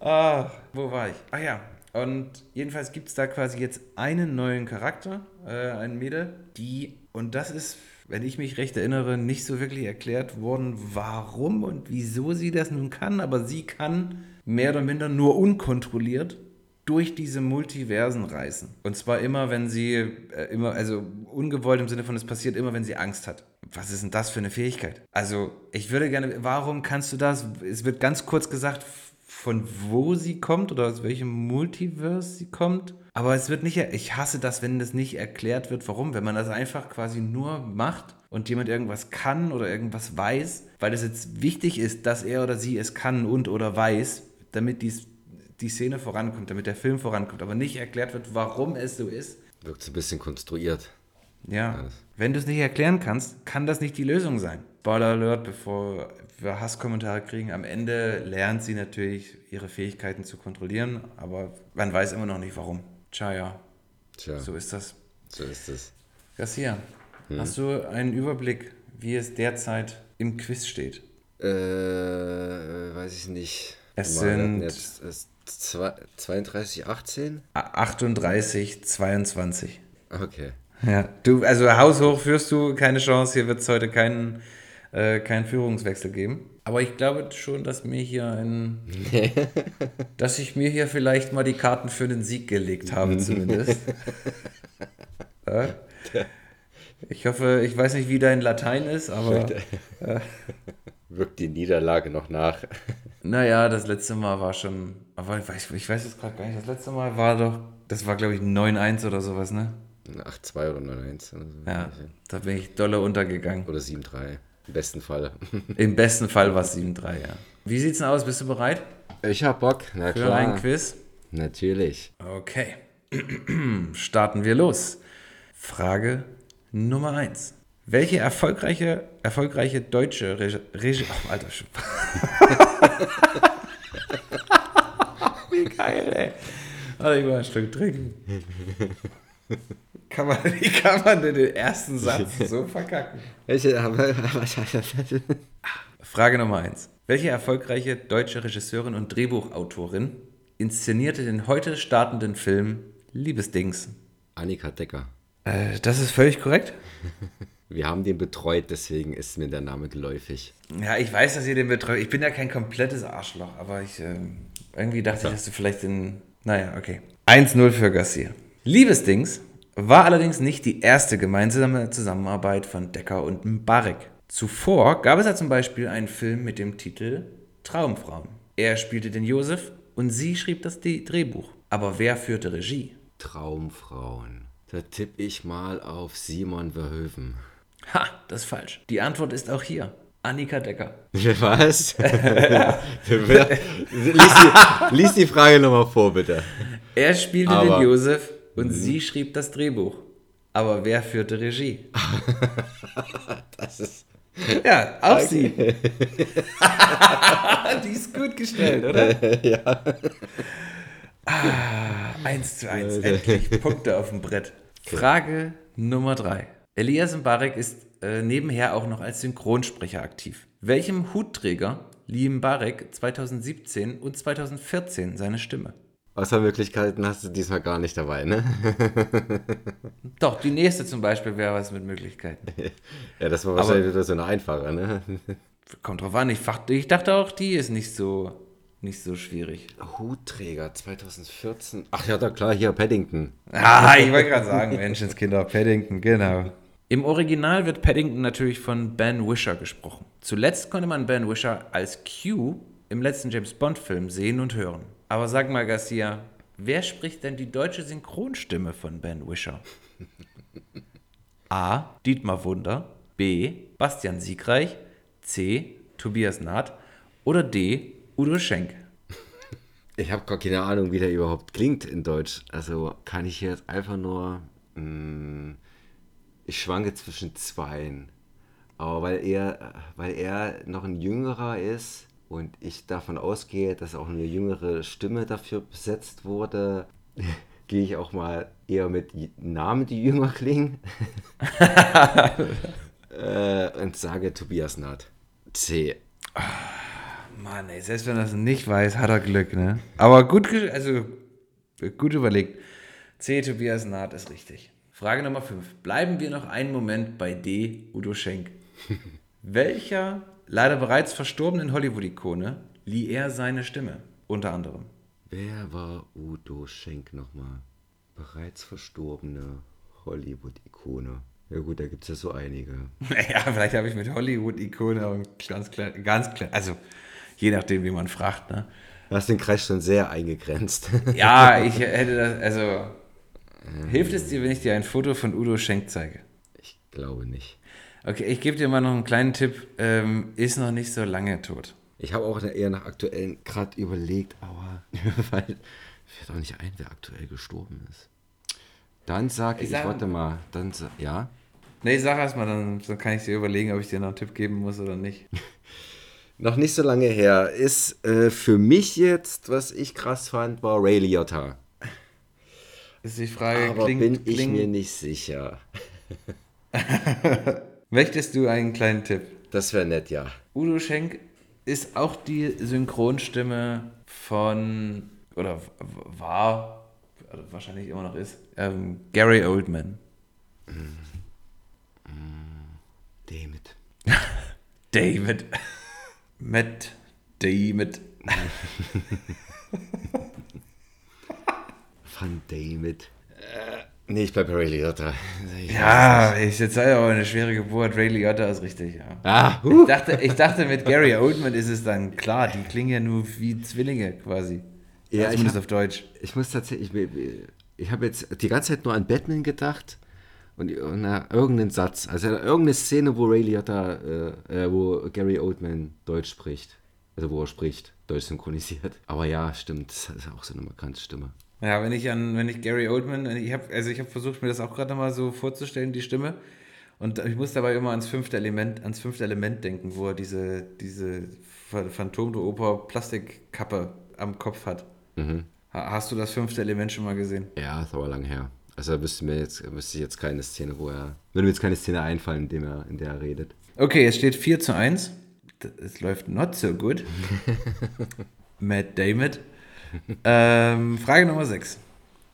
ah, wo war ich? Ach ja. Und jedenfalls gibt es da quasi jetzt einen neuen Charakter, äh, ein Mädel, die, und das ist, wenn ich mich recht erinnere, nicht so wirklich erklärt worden, warum und wieso sie das nun kann, aber sie kann mehr oder minder nur unkontrolliert durch diese Multiversen reisen. Und zwar immer, wenn sie, äh, immer, also ungewollt im Sinne von, es passiert immer, wenn sie Angst hat. Was ist denn das für eine Fähigkeit? Also, ich würde gerne, warum kannst du das? Es wird ganz kurz gesagt, von wo sie kommt oder aus welchem Multiverse sie kommt. Aber es wird nicht, ich hasse das, wenn das nicht erklärt wird, warum. Wenn man das einfach quasi nur macht und jemand irgendwas kann oder irgendwas weiß, weil es jetzt wichtig ist, dass er oder sie es kann und oder weiß, damit dies, die Szene vorankommt, damit der Film vorankommt, aber nicht erklärt wird, warum es so ist. Wirkt so ein bisschen konstruiert. Ja, Alles. wenn du es nicht erklären kannst, kann das nicht die Lösung sein. Spoiler Alert, bevor wir Hasskommentare kriegen. Am Ende lernt sie natürlich, ihre Fähigkeiten zu kontrollieren, aber man weiß immer noch nicht warum. Tja, ja, Tja, so ist das. so ist es. Garcia, hast du einen Überblick, wie es derzeit im Quiz steht? Äh, weiß ich nicht. Es hatten sind- jetzt es zwei- 32, 18? A- 38, 22. Okay. Ja, du, also haushoch führst du, keine Chance, hier wird es heute keinen, äh, keinen Führungswechsel geben. Aber ich glaube schon, dass mir hier ein, dass ich mir hier vielleicht mal die Karten für den Sieg gelegt habe, zumindest. ja. Ich hoffe, ich weiß nicht, wie dein Latein ist, aber Wirkt die Niederlage noch nach. naja, das letzte Mal war schon, aber ich weiß, ich weiß jetzt gerade gar nicht, das letzte Mal war doch, das war glaube ich 9-1 oder sowas, ne? 8-2 oder 9-1 oder so. Ja, da bin ich dolle untergegangen. Oder 7-3. Im besten Fall. Im besten Fall war es 7-3, ja. Wie sieht's denn aus? Bist du bereit Ich hab Bock. Na für klar. ein Quiz? Natürlich. Okay. Starten wir los. Frage Nummer 1. Welche erfolgreiche, erfolgreiche deutsche Regie... Regie oh, Alter, Wie geil, ey. Warte, ich mal ein Stück trinken. Kann man, wie kann man denn den ersten Satz so verkacken? Welche, aber, Frage Nummer 1. Welche erfolgreiche deutsche Regisseurin und Drehbuchautorin inszenierte den heute startenden Film Liebesdings? Annika Decker. Äh, das ist völlig korrekt. Wir haben den betreut, deswegen ist mir der Name geläufig. Ja, ich weiß, dass ihr den betreut. Ich bin ja kein komplettes Arschloch, aber ich ähm, irgendwie dachte ich, dass du vielleicht den. Naja, okay. 1-0 für Garcia. Liebesdings war allerdings nicht die erste gemeinsame Zusammenarbeit von Decker und Mbarek. Zuvor gab es ja zum Beispiel einen Film mit dem Titel Traumfrauen. Er spielte den Josef und sie schrieb das Drehbuch. Aber wer führte Regie? Traumfrauen. Da tippe ich mal auf Simon Verhoeven. Ha, das ist falsch. Die Antwort ist auch hier Annika Decker. Was? lies, die, lies die Frage nochmal vor, bitte. Er spielte Aber- den Josef und sie schrieb das Drehbuch. Aber wer führte Regie? Das ist. Ja, auch sie. Die ist gut gestellt, oder? ja. Ah, 1 zu 1, endlich Punkte auf dem Brett. Frage Nummer 3. Elias Mbarek ist äh, nebenher auch noch als Synchronsprecher aktiv. Welchem Hutträger lieh Mbarek 2017 und 2014 seine Stimme? Auswahlmöglichkeiten hast du diesmal gar nicht dabei, ne? Doch, die nächste zum Beispiel wäre was mit Möglichkeiten. Ja, das war wahrscheinlich wieder so eine einfache, ne? Kommt drauf an, ich, ich dachte auch, die ist nicht so, nicht so schwierig. Hutträger 2014. Ach ja, da klar, hier Paddington. Ah, ich wollte gerade sagen, Menschenskinder, Paddington, genau. Im Original wird Paddington natürlich von Ben Wisher gesprochen. Zuletzt konnte man Ben Wisher als Q im letzten James Bond-Film sehen und hören. Aber sag mal, Garcia, wer spricht denn die deutsche Synchronstimme von Ben Wisher? A. Dietmar Wunder, B. Bastian Siegreich, C. Tobias Naht oder D. Udo Schenk. Ich habe gar keine Ahnung, wie der überhaupt klingt in Deutsch. Also kann ich jetzt einfach nur. Mh, ich schwanke zwischen zweien. Aber weil er, weil er noch ein jüngerer ist und ich davon ausgehe, dass auch eine jüngere Stimme dafür besetzt wurde, gehe ich auch mal eher mit Namen, die jünger klingen. äh, und sage Tobias Naht. C. Mann, ey, selbst wenn er das nicht weiß, hat er Glück, ne? Aber gut, also gut überlegt. C. Tobias Naht ist richtig. Frage Nummer 5. Bleiben wir noch einen Moment bei D. Udo Schenk. Welcher leider bereits verstorbenen Hollywood-Ikone lieh er seine Stimme? Unter anderem. Wer war Udo Schenk nochmal? Bereits verstorbene Hollywood-Ikone. Ja gut, da gibt es ja so einige. Ja, vielleicht habe ich mit Hollywood-Ikone ganz klein, ganz klein, also je nachdem, wie man fragt, ne? Du hast den Kreis schon sehr eingegrenzt. Ja, ich hätte das, also hilft es dir, wenn ich dir ein Foto von Udo Schenk zeige? Ich glaube nicht. Okay, ich gebe dir mal noch einen kleinen Tipp. Ähm, ist noch nicht so lange tot. Ich habe auch eher nach aktuellen gerade überlegt, aber weil fällt auch nicht ein, wer aktuell gestorben ist. Dann sage ich, sag- warte mal, dann ja. Nee, sag erst mal, dann, dann kann ich dir überlegen, ob ich dir noch einen Tipp geben muss oder nicht. Noch nicht so lange her. Ist äh, für mich jetzt, was ich krass fand, war Ray Liotta. Ist die Frage, Aber klingt, bin ich klingt, mir nicht sicher. Möchtest du einen kleinen Tipp? Das wäre nett, ja. Udo Schenk ist auch die Synchronstimme von, oder war, also wahrscheinlich immer noch ist, ähm, Gary Oldman. David. David. Matt David. Van David. Äh, nee, ich bleib bei Ray Liotta. Ich Ja, ich jetzt sei aber eine schwere Geburt. Ray Liotta ist richtig, ja. Ah, Ich huh. dachte, ich dachte, mit Gary Oldman ist es dann klar, die klingen ja nur wie Zwillinge quasi. Ja, ich zumindest hab- auf Deutsch. Ich muss tatsächlich, ich, ich habe jetzt die ganze Zeit nur an Batman gedacht und na, irgendeinen Satz, also irgendeine Szene, wo Ray Liotta, äh, äh, wo Gary Oldman Deutsch spricht. Also wo er spricht, Deutsch synchronisiert. Aber ja, stimmt, das ist auch so eine markante Stimme. Ja, wenn ich an, wenn ich Gary Oldman, ich habe, also ich habe versucht, mir das auch gerade mal so vorzustellen, die Stimme. Und ich muss dabei immer ans fünfte Element, ans fünfte Element denken, wo er diese, diese Ph- Phantom der Oper Plastikkappe am Kopf hat. Mhm. Ha- Hast du das fünfte Element schon mal gesehen? Ja, ist aber lang her. Also da wüsste mir jetzt, wüsste ich jetzt keine Szene, wo er, würde mir jetzt keine Szene einfallen, in, dem er, in der er redet. Okay, es steht 4 zu 1. D- Es läuft not so gut. Matt Damon. Ähm, Frage Nummer 6.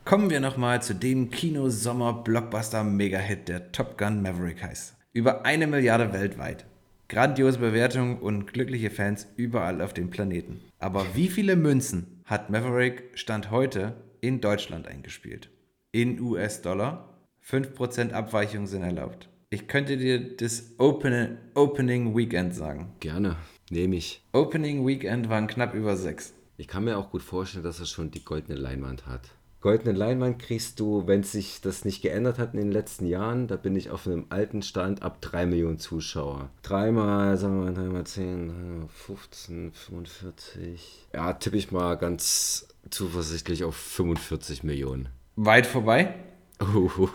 Kommen wir nochmal zu dem Kino-Sommer-Blockbuster-Mega-Hit, der Top Gun Maverick heißt. Über eine Milliarde weltweit. Grandiose Bewertung und glückliche Fans überall auf dem Planeten. Aber wie viele Münzen hat Maverick Stand heute in Deutschland eingespielt? In US-Dollar. 5% Abweichungen sind erlaubt. Ich könnte dir das Open Opening Weekend sagen. Gerne, nehme ich. Opening Weekend waren knapp über 6. Ich kann mir auch gut vorstellen, dass er schon die goldene Leinwand hat. Goldene Leinwand kriegst du, wenn sich das nicht geändert hat in den letzten Jahren, da bin ich auf einem alten Stand ab 3 Millionen Zuschauer. Dreimal, sagen wir mal, dreimal 10, dreimal 15, 45. Ja, tippe ich mal ganz zuversichtlich auf 45 Millionen. Weit vorbei.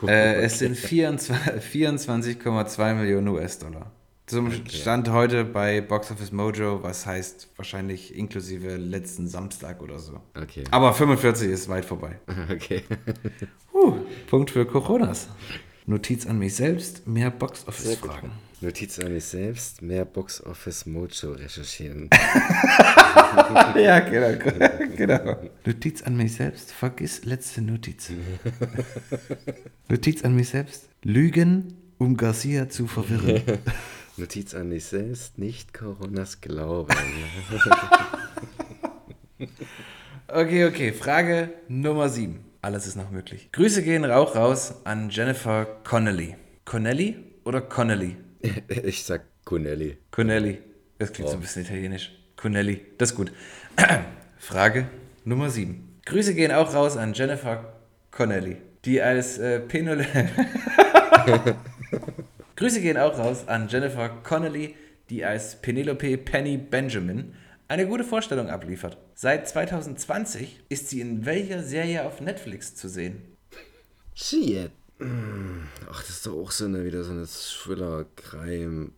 Äh, es sind 24 24,2 Millionen US-Dollar. Zum Stand heute bei Box Office Mojo, was heißt wahrscheinlich inklusive letzten Samstag oder so. Okay. Aber 45 ist weit vorbei. Okay. Huh, Punkt für Coronas. Notiz an mich selbst, mehr Box Office Fragen. Notiz an mich selbst, mehr Box Office Mojo recherchieren. Ja, genau, genau. Notiz an mich selbst, vergiss letzte Notiz. Notiz an mich selbst, Lügen, um Garcia zu verwirren. Notiz an mich selbst, nicht Coronas Glauben. Okay, okay, Frage Nummer 7. Alles ist noch möglich. Grüße gehen Rauch raus an Jennifer Connelly. Connelly oder Connelly? ich sag Connelly. Connelly. Das klingt so ein bisschen italienisch. Connelly. Das ist gut. Frage Nummer 7. Grüße gehen auch raus an Jennifer Connelly, die als äh, Penol Grüße gehen auch raus an Jennifer Connelly, die als Penelope Penny Benjamin eine gute Vorstellung abliefert. Seit 2020 ist sie in welcher Serie auf Netflix zu sehen? Shit. Ach, das ist doch auch so eine, wieder so eine Thriller, Crime,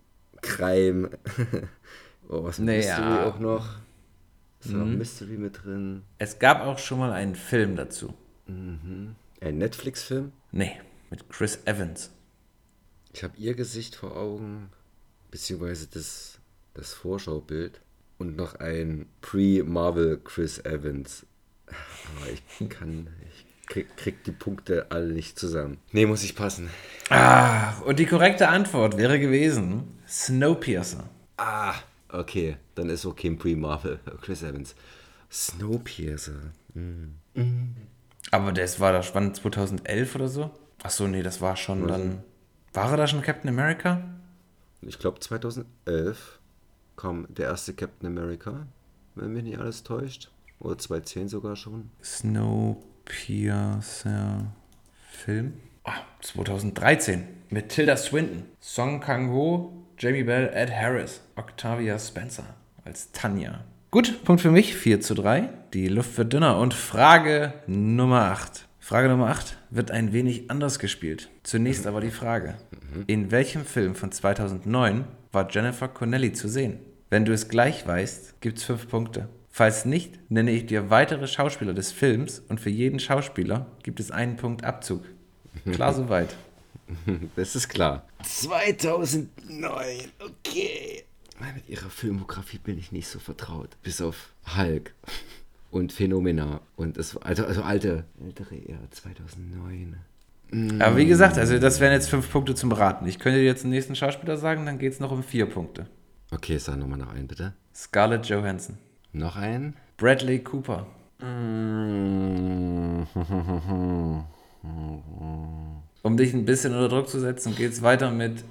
Crime. oh, was Naja. Mystery auch noch? Ist da noch Mystery mit drin? Es gab auch schon mal einen Film dazu. Ein Netflix-Film? Nee, mit Chris Evans. Ich habe ihr Gesicht vor Augen, beziehungsweise das, das Vorschaubild und noch ein Pre-Marvel Chris Evans. Aber ich kann, ich krieg, krieg die Punkte alle nicht zusammen. Nee, muss ich passen. Ah, und die korrekte Antwort wäre gewesen Snowpiercer. Ah, okay, dann ist okay ein Pre-Marvel Chris Evans. Snowpiercer. Aber das war das wann 2011 oder so? Ach so, nee, das war schon dann. War er da schon Captain America? Ich glaube 2011 kam der erste Captain America, wenn mich nicht alles täuscht. Oder 2010 sogar schon. Snowpiercer Film? Ah, 2013 mit Tilda Swinton, Song Kang-ho, Jamie Bell, Ed Harris, Octavia Spencer als Tanja. Gut, Punkt für mich, 4 zu 3. Die Luft wird dünner. Und Frage Nummer 8. Frage Nummer 8 wird ein wenig anders gespielt. Zunächst aber die Frage. In welchem Film von 2009 war Jennifer Connelly zu sehen? Wenn du es gleich weißt, gibt's 5 Punkte. Falls nicht, nenne ich dir weitere Schauspieler des Films und für jeden Schauspieler gibt es einen Punkt Abzug. Klar soweit. Das ist klar. 2009, okay. Mit ihrer Filmografie bin ich nicht so vertraut. Bis auf Hulk und Phänomena. Und das war- also, also alte, ältere eher 2009. Aber wie gesagt, also das wären jetzt fünf Punkte zum Raten. Ich könnte dir jetzt den nächsten Schauspieler sagen, dann geht es noch um vier Punkte. Okay, sag nochmal noch einen, bitte. Scarlett Johansson. Noch einen? Bradley Cooper. Um dich ein bisschen unter Druck zu setzen, geht es weiter mit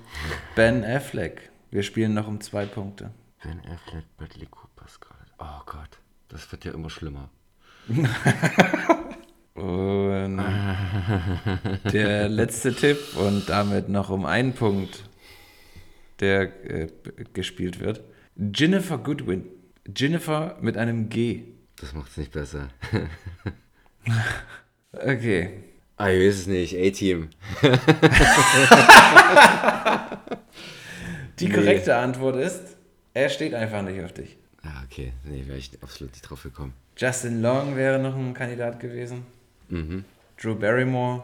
Ben Affleck. Wir spielen noch um zwei Punkte. Ben Affleck, Bradley Cooper, Scarlett. Oh Gott, das wird ja immer schlimmer. Und der letzte Tipp und damit noch um einen Punkt, der äh, gespielt wird. Jennifer Goodwin. Jennifer mit einem G. Das macht es nicht besser. Okay. ah, ich weiß es nicht. A-Team. Die korrekte Antwort ist, er steht einfach nicht auf dich. Ah, okay. Nee, wäre ich absolut nicht drauf gekommen. Justin Long wäre noch ein Kandidat gewesen. Mhm. Drew Barrymore.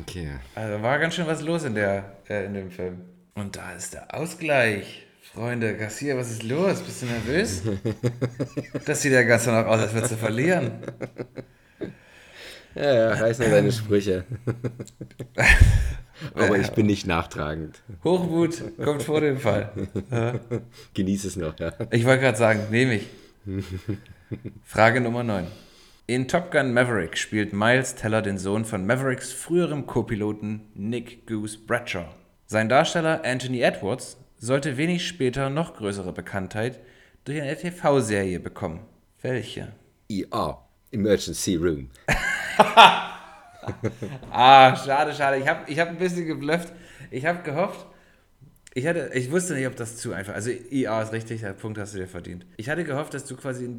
Okay. Also war ganz schön was los in, der, äh, in dem Film. Und da ist der Ausgleich. Freunde, Garcia, was ist los? Bist du nervös? das sieht ja ganz danach aus, als würdest du verlieren. Ja, ja, reiß nur deine Sprüche. Aber ich bin nicht nachtragend. Hochmut kommt vor dem Fall. Genieß es noch, ja. Ich wollte gerade sagen, nehme ich. Frage Nummer 9. In Top Gun Maverick spielt Miles Teller den Sohn von Mavericks früherem Co-Piloten Nick Goose Bradshaw. Sein Darsteller Anthony Edwards sollte wenig später noch größere Bekanntheit durch eine TV-Serie bekommen. Welche? ER, Emergency Room. ah, schade, schade. Ich habe ich hab ein bisschen geblufft. Ich habe gehofft, ich, hatte, ich wusste nicht, ob das zu einfach Also IA ist richtig, der Punkt hast du dir verdient. Ich hatte gehofft, dass du quasi,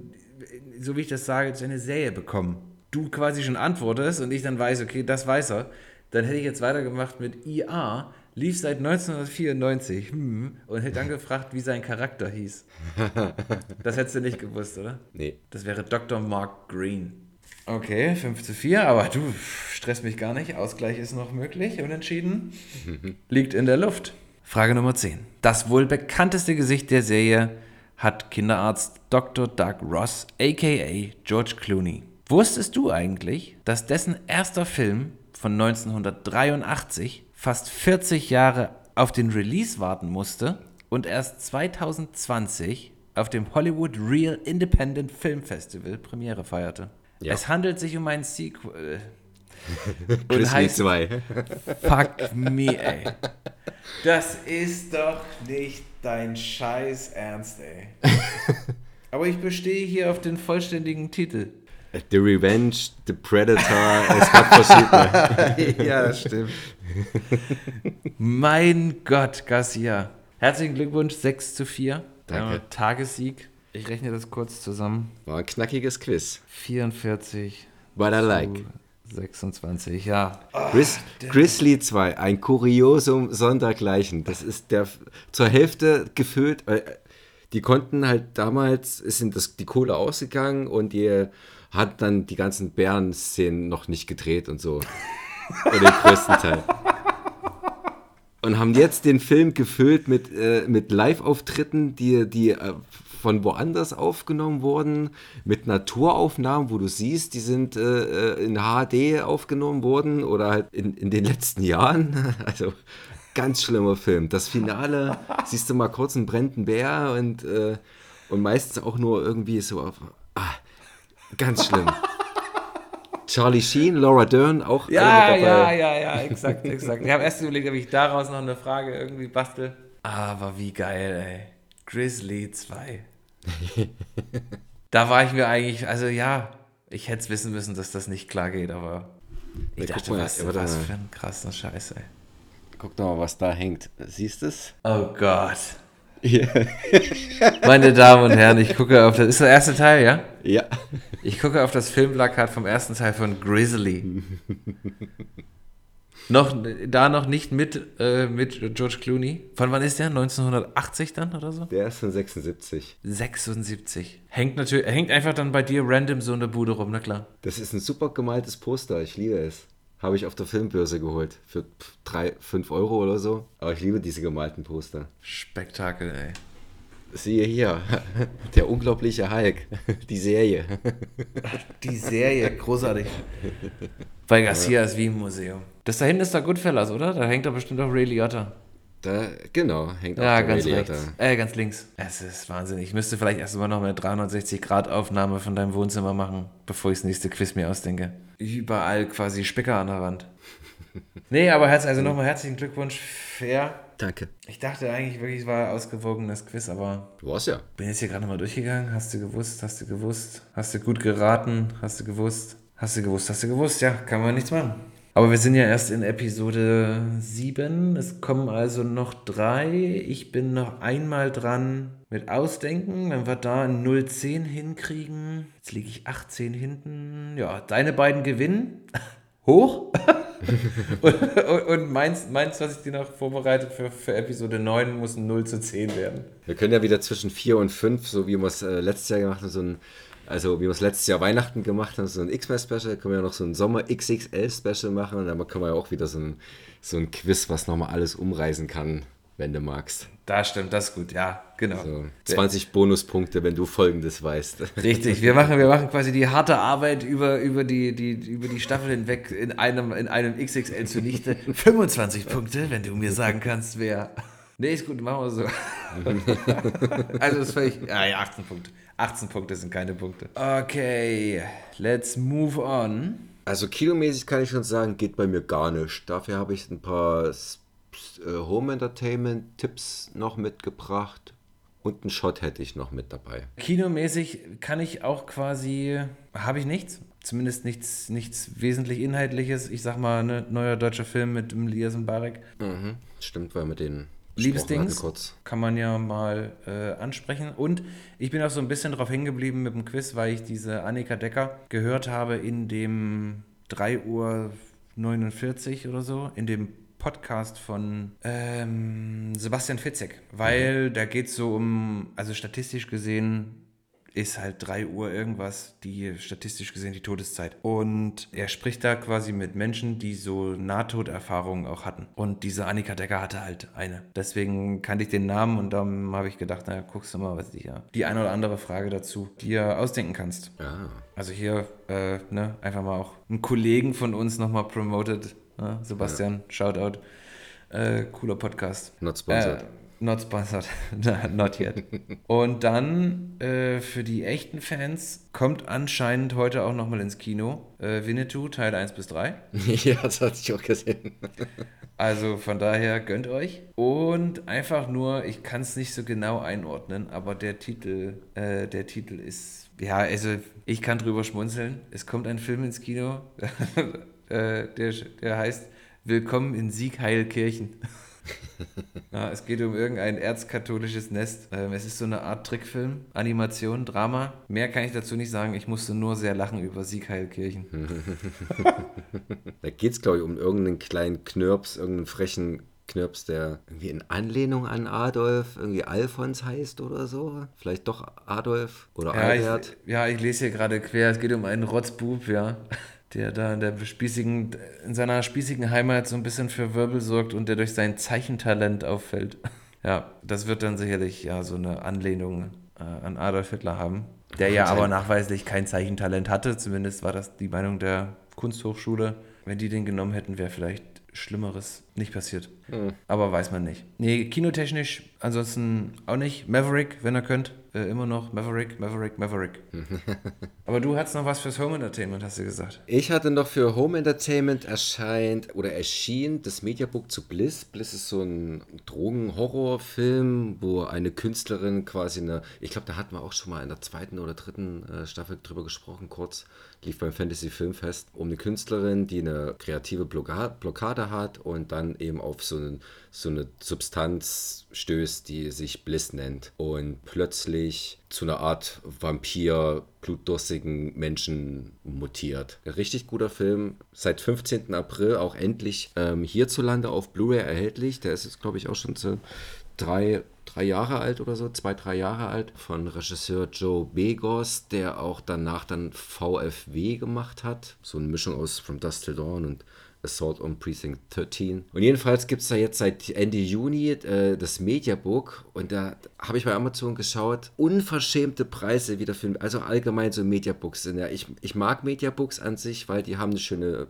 so wie ich das sage, eine Serie bekommen. Du quasi schon antwortest und ich dann weiß, okay, das weiß er. Dann hätte ich jetzt weitergemacht mit IA, lief seit 1994 hm, und hätte dann gefragt, wie sein Charakter hieß. Das hättest du nicht gewusst, oder? Nee. Das wäre Dr. Mark Green. Okay, 5 zu 4, aber du stresst mich gar nicht. Ausgleich ist noch möglich. Unentschieden liegt in der Luft. Frage Nummer 10. Das wohl bekannteste Gesicht der Serie hat Kinderarzt Dr. Doug Ross, aka George Clooney. Wusstest du eigentlich, dass dessen erster Film von 1983 fast 40 Jahre auf den Release warten musste und erst 2020 auf dem Hollywood Real Independent Film Festival Premiere feierte? Ja. Es handelt sich um ein Sequel. Grizzly 2. Fuck me, ey. Das ist doch nicht dein Scheiß Ernst, ey. Aber ich bestehe hier auf den vollständigen Titel. The Revenge, The Predator, es gab verschiedene. ja, das stimmt. mein Gott, Garcia. Herzlichen Glückwunsch, 6 zu 4. Danke. Äh, Tagessieg. Ich rechne das kurz zusammen. War ein knackiges Quiz. 44 What I like. 26, ja. Gris Grizzly 2, ein Kuriosum sondergleichen. Das ist der zur Hälfte gefüllt. äh, Die konnten halt damals, ist sind das, die Kohle ausgegangen und die hat dann die ganzen Bären-Szenen noch nicht gedreht und so. Oder den größten Teil. Und haben jetzt den Film gefüllt mit, äh, mit Live-Auftritten, die, die äh, von woanders aufgenommen wurden, mit Naturaufnahmen, wo du siehst, die sind äh, äh, in HD aufgenommen worden oder halt in, in den letzten Jahren. Also ganz schlimmer Film. Das Finale, siehst du mal kurz einen brennenden Bär und, äh, und meistens auch nur irgendwie so auf. Ah, ganz schlimm. Charlie Sheen, Laura Dern, auch Ja, ja, ja, ja, exakt, exakt. Ich habe erst überlegt, ob ich daraus noch eine Frage irgendwie bastel. Aber wie geil, ey. Grizzly 2. da war ich mir eigentlich, also ja, ich hätte es wissen müssen, dass das nicht klar geht, aber ich Ja, dachte, mal, was, was mal. für ein krasser Scheiß, ey. Guck doch mal, was da hängt. Siehst du es? Oh Gott. Meine Damen und Herren, ich gucke auf das. Ist der erste Teil, ja? Ja. Ich gucke auf das Filmplakat vom ersten Teil von Grizzly. noch, da noch nicht mit, äh, mit George Clooney. Von wann ist der? 1980 dann oder so? Der ist von 76. 76. Hängt natürlich, hängt einfach dann bei dir random so in der Bude rum, na klar. Das ist ein super gemaltes Poster. Ich liebe es. Habe ich auf der Filmbörse geholt. Für 3, 5 Euro oder so. Aber ich liebe diese gemalten Poster. Spektakel, ey. Siehe hier. Der unglaubliche Hulk. Die Serie. Die Serie, großartig. Bei Garcia ist wie im Museum. Das da hinten ist da Goodfellas, oder? Da hängt da bestimmt auch Ray Liotta. Da, genau, hängt Ja, auch der ganz Radiator. rechts. Äh, ganz links. Es ist wahnsinnig. Ich müsste vielleicht erst mal noch eine 360-Grad-Aufnahme von deinem Wohnzimmer machen, bevor ich das nächste Quiz mir ausdenke. Überall quasi Spicker an der Wand. Nee, aber herz, also nochmal herzlichen Glückwunsch. Fair. Danke. Ich dachte eigentlich wirklich, es war ein ausgewogenes Quiz, aber Du warst ja. bin jetzt hier gerade mal durchgegangen. Hast du gewusst, hast du gewusst, hast du gut geraten, hast du gewusst, hast du gewusst, hast du gewusst, ja, kann man nichts machen. Aber wir sind ja erst in Episode 7. Es kommen also noch drei. Ich bin noch einmal dran mit Ausdenken. Wenn wir da ein 010 hinkriegen. Jetzt liege ich 18 hinten. Ja, deine beiden gewinnen. Hoch. und und, und meins, was ich dir noch vorbereitet für, für Episode 9, muss ein 0 zu 10 werden. Wir können ja wieder zwischen 4 und 5, so wie wir es äh, letztes Jahr gemacht haben, so ein, also wie wir es letztes Jahr Weihnachten gemacht haben, so ein X-Men-Special, können wir ja noch so ein Sommer-XXL-Special machen und dann können wir ja auch wieder so ein, so ein Quiz, was nochmal alles umreißen kann, wenn du magst. Da stimmt, das ist gut, ja, genau. So 20 Bonuspunkte, wenn du Folgendes weißt. Richtig, wir machen, wir machen quasi die harte Arbeit über, über, die, die, über die Staffel hinweg in einem, in einem XXL zunichte. 25 Punkte, wenn du mir sagen kannst, wer. Nee, ist gut, machen wir so. also ist völlig. Ja, ja, 18 Punkte. 18 Punkte sind keine Punkte. Okay, let's move on. Also kilomäßig kann ich schon sagen, geht bei mir gar nicht. Dafür habe ich ein paar äh, Home Entertainment Tipps noch mitgebracht und einen Shot hätte ich noch mit dabei. Kinomäßig kann ich auch quasi. Habe ich nichts. zumindest nichts, nichts wesentlich Inhaltliches. Ich sag mal, ne, neuer deutscher Film mit dem Lias Barek. Mhm. Stimmt, weil mit den Liebesdings kurz. kann man ja mal äh, ansprechen. Und ich bin auch so ein bisschen drauf hängen geblieben mit dem Quiz, weil ich diese Annika Decker gehört habe in dem 3 Uhr 49 oder so, in dem Podcast von ähm, Sebastian Fitzek, weil mhm. da geht es so um, also statistisch gesehen ist halt 3 Uhr irgendwas, die statistisch gesehen die Todeszeit. Und er spricht da quasi mit Menschen, die so Nahtoderfahrungen auch hatten. Und diese Annika Decker hatte halt eine. Deswegen kannte ich den Namen und dann habe ich gedacht, naja, guckst du mal, was die ja. Die eine oder andere Frage dazu, die du ausdenken kannst. Ah. Also hier, äh, ne, einfach mal auch einen Kollegen von uns nochmal promoted. Ne? Sebastian, ja. Shoutout. Äh, cooler Podcast. Not sponsored. Äh, Not sponsored. Not yet. Und dann äh, für die echten Fans kommt anscheinend heute auch nochmal ins Kino äh, Winnetou Teil 1 bis 3. ja, das hatte ich auch gesehen. also von daher gönnt euch. Und einfach nur, ich kann es nicht so genau einordnen, aber der Titel, äh, der Titel ist, ja, also ich kann drüber schmunzeln. Es kommt ein Film ins Kino, äh, der, der heißt Willkommen in Siegheilkirchen. ja, es geht um irgendein erzkatholisches Nest. Ähm, es ist so eine Art Trickfilm, Animation, Drama. Mehr kann ich dazu nicht sagen. Ich musste nur sehr lachen über Siegheilkirchen. da geht es, glaube ich, um irgendeinen kleinen Knirps, irgendeinen frechen Knirps, der irgendwie in Anlehnung an Adolf irgendwie Alfons heißt oder so. Vielleicht doch Adolf oder ja, Albert. Ich, ja, ich lese hier gerade quer. Es geht um einen Rotzbub, ja der da in, der spießigen, in seiner spießigen Heimat so ein bisschen für Wirbel sorgt und der durch sein Zeichentalent auffällt. Ja, das wird dann sicherlich ja so eine Anlehnung äh, an Adolf Hitler haben, der ja aber nachweislich kein Zeichentalent hatte. Zumindest war das die Meinung der Kunsthochschule. Wenn die den genommen hätten, wäre vielleicht Schlimmeres nicht passiert. Mhm. Aber weiß man nicht. Nee, kinotechnisch ansonsten auch nicht. Maverick, wenn ihr könnt äh, immer noch Maverick, Maverick, Maverick. Aber du hattest noch was fürs Home Entertainment, hast du gesagt. Ich hatte noch für Home Entertainment erscheint oder erschien das Mediabook zu Bliss. Bliss ist so ein Drogen-Horrorfilm, wo eine Künstlerin quasi eine, ich glaube, da hatten wir auch schon mal in der zweiten oder dritten äh, Staffel drüber gesprochen, kurz, lief beim Fantasy Filmfest, um eine Künstlerin, die eine kreative Blockade hat und dann eben auf so, einen, so eine Substanz stößt, die sich Bliss nennt und plötzlich zu einer Art Vampir, blutdurstigen Menschen mutiert. Ein richtig guter Film, seit 15. April auch endlich ähm, hierzulande auf Blu-ray erhältlich. Der ist jetzt, glaube ich, auch schon so drei, drei Jahre alt oder so, zwei, drei Jahre alt, von Regisseur Joe Begos, der auch danach dann VFW gemacht hat. So eine Mischung aus From Dust Till Dawn und Assault on Precinct 13. Und jedenfalls gibt es da jetzt seit Ende Juni äh, das Mediabook und da habe ich bei Amazon geschaut, unverschämte Preise wieder für, also allgemein so Mediabooks sind ja, ich, ich mag Mediabooks an sich, weil die haben eine schöne,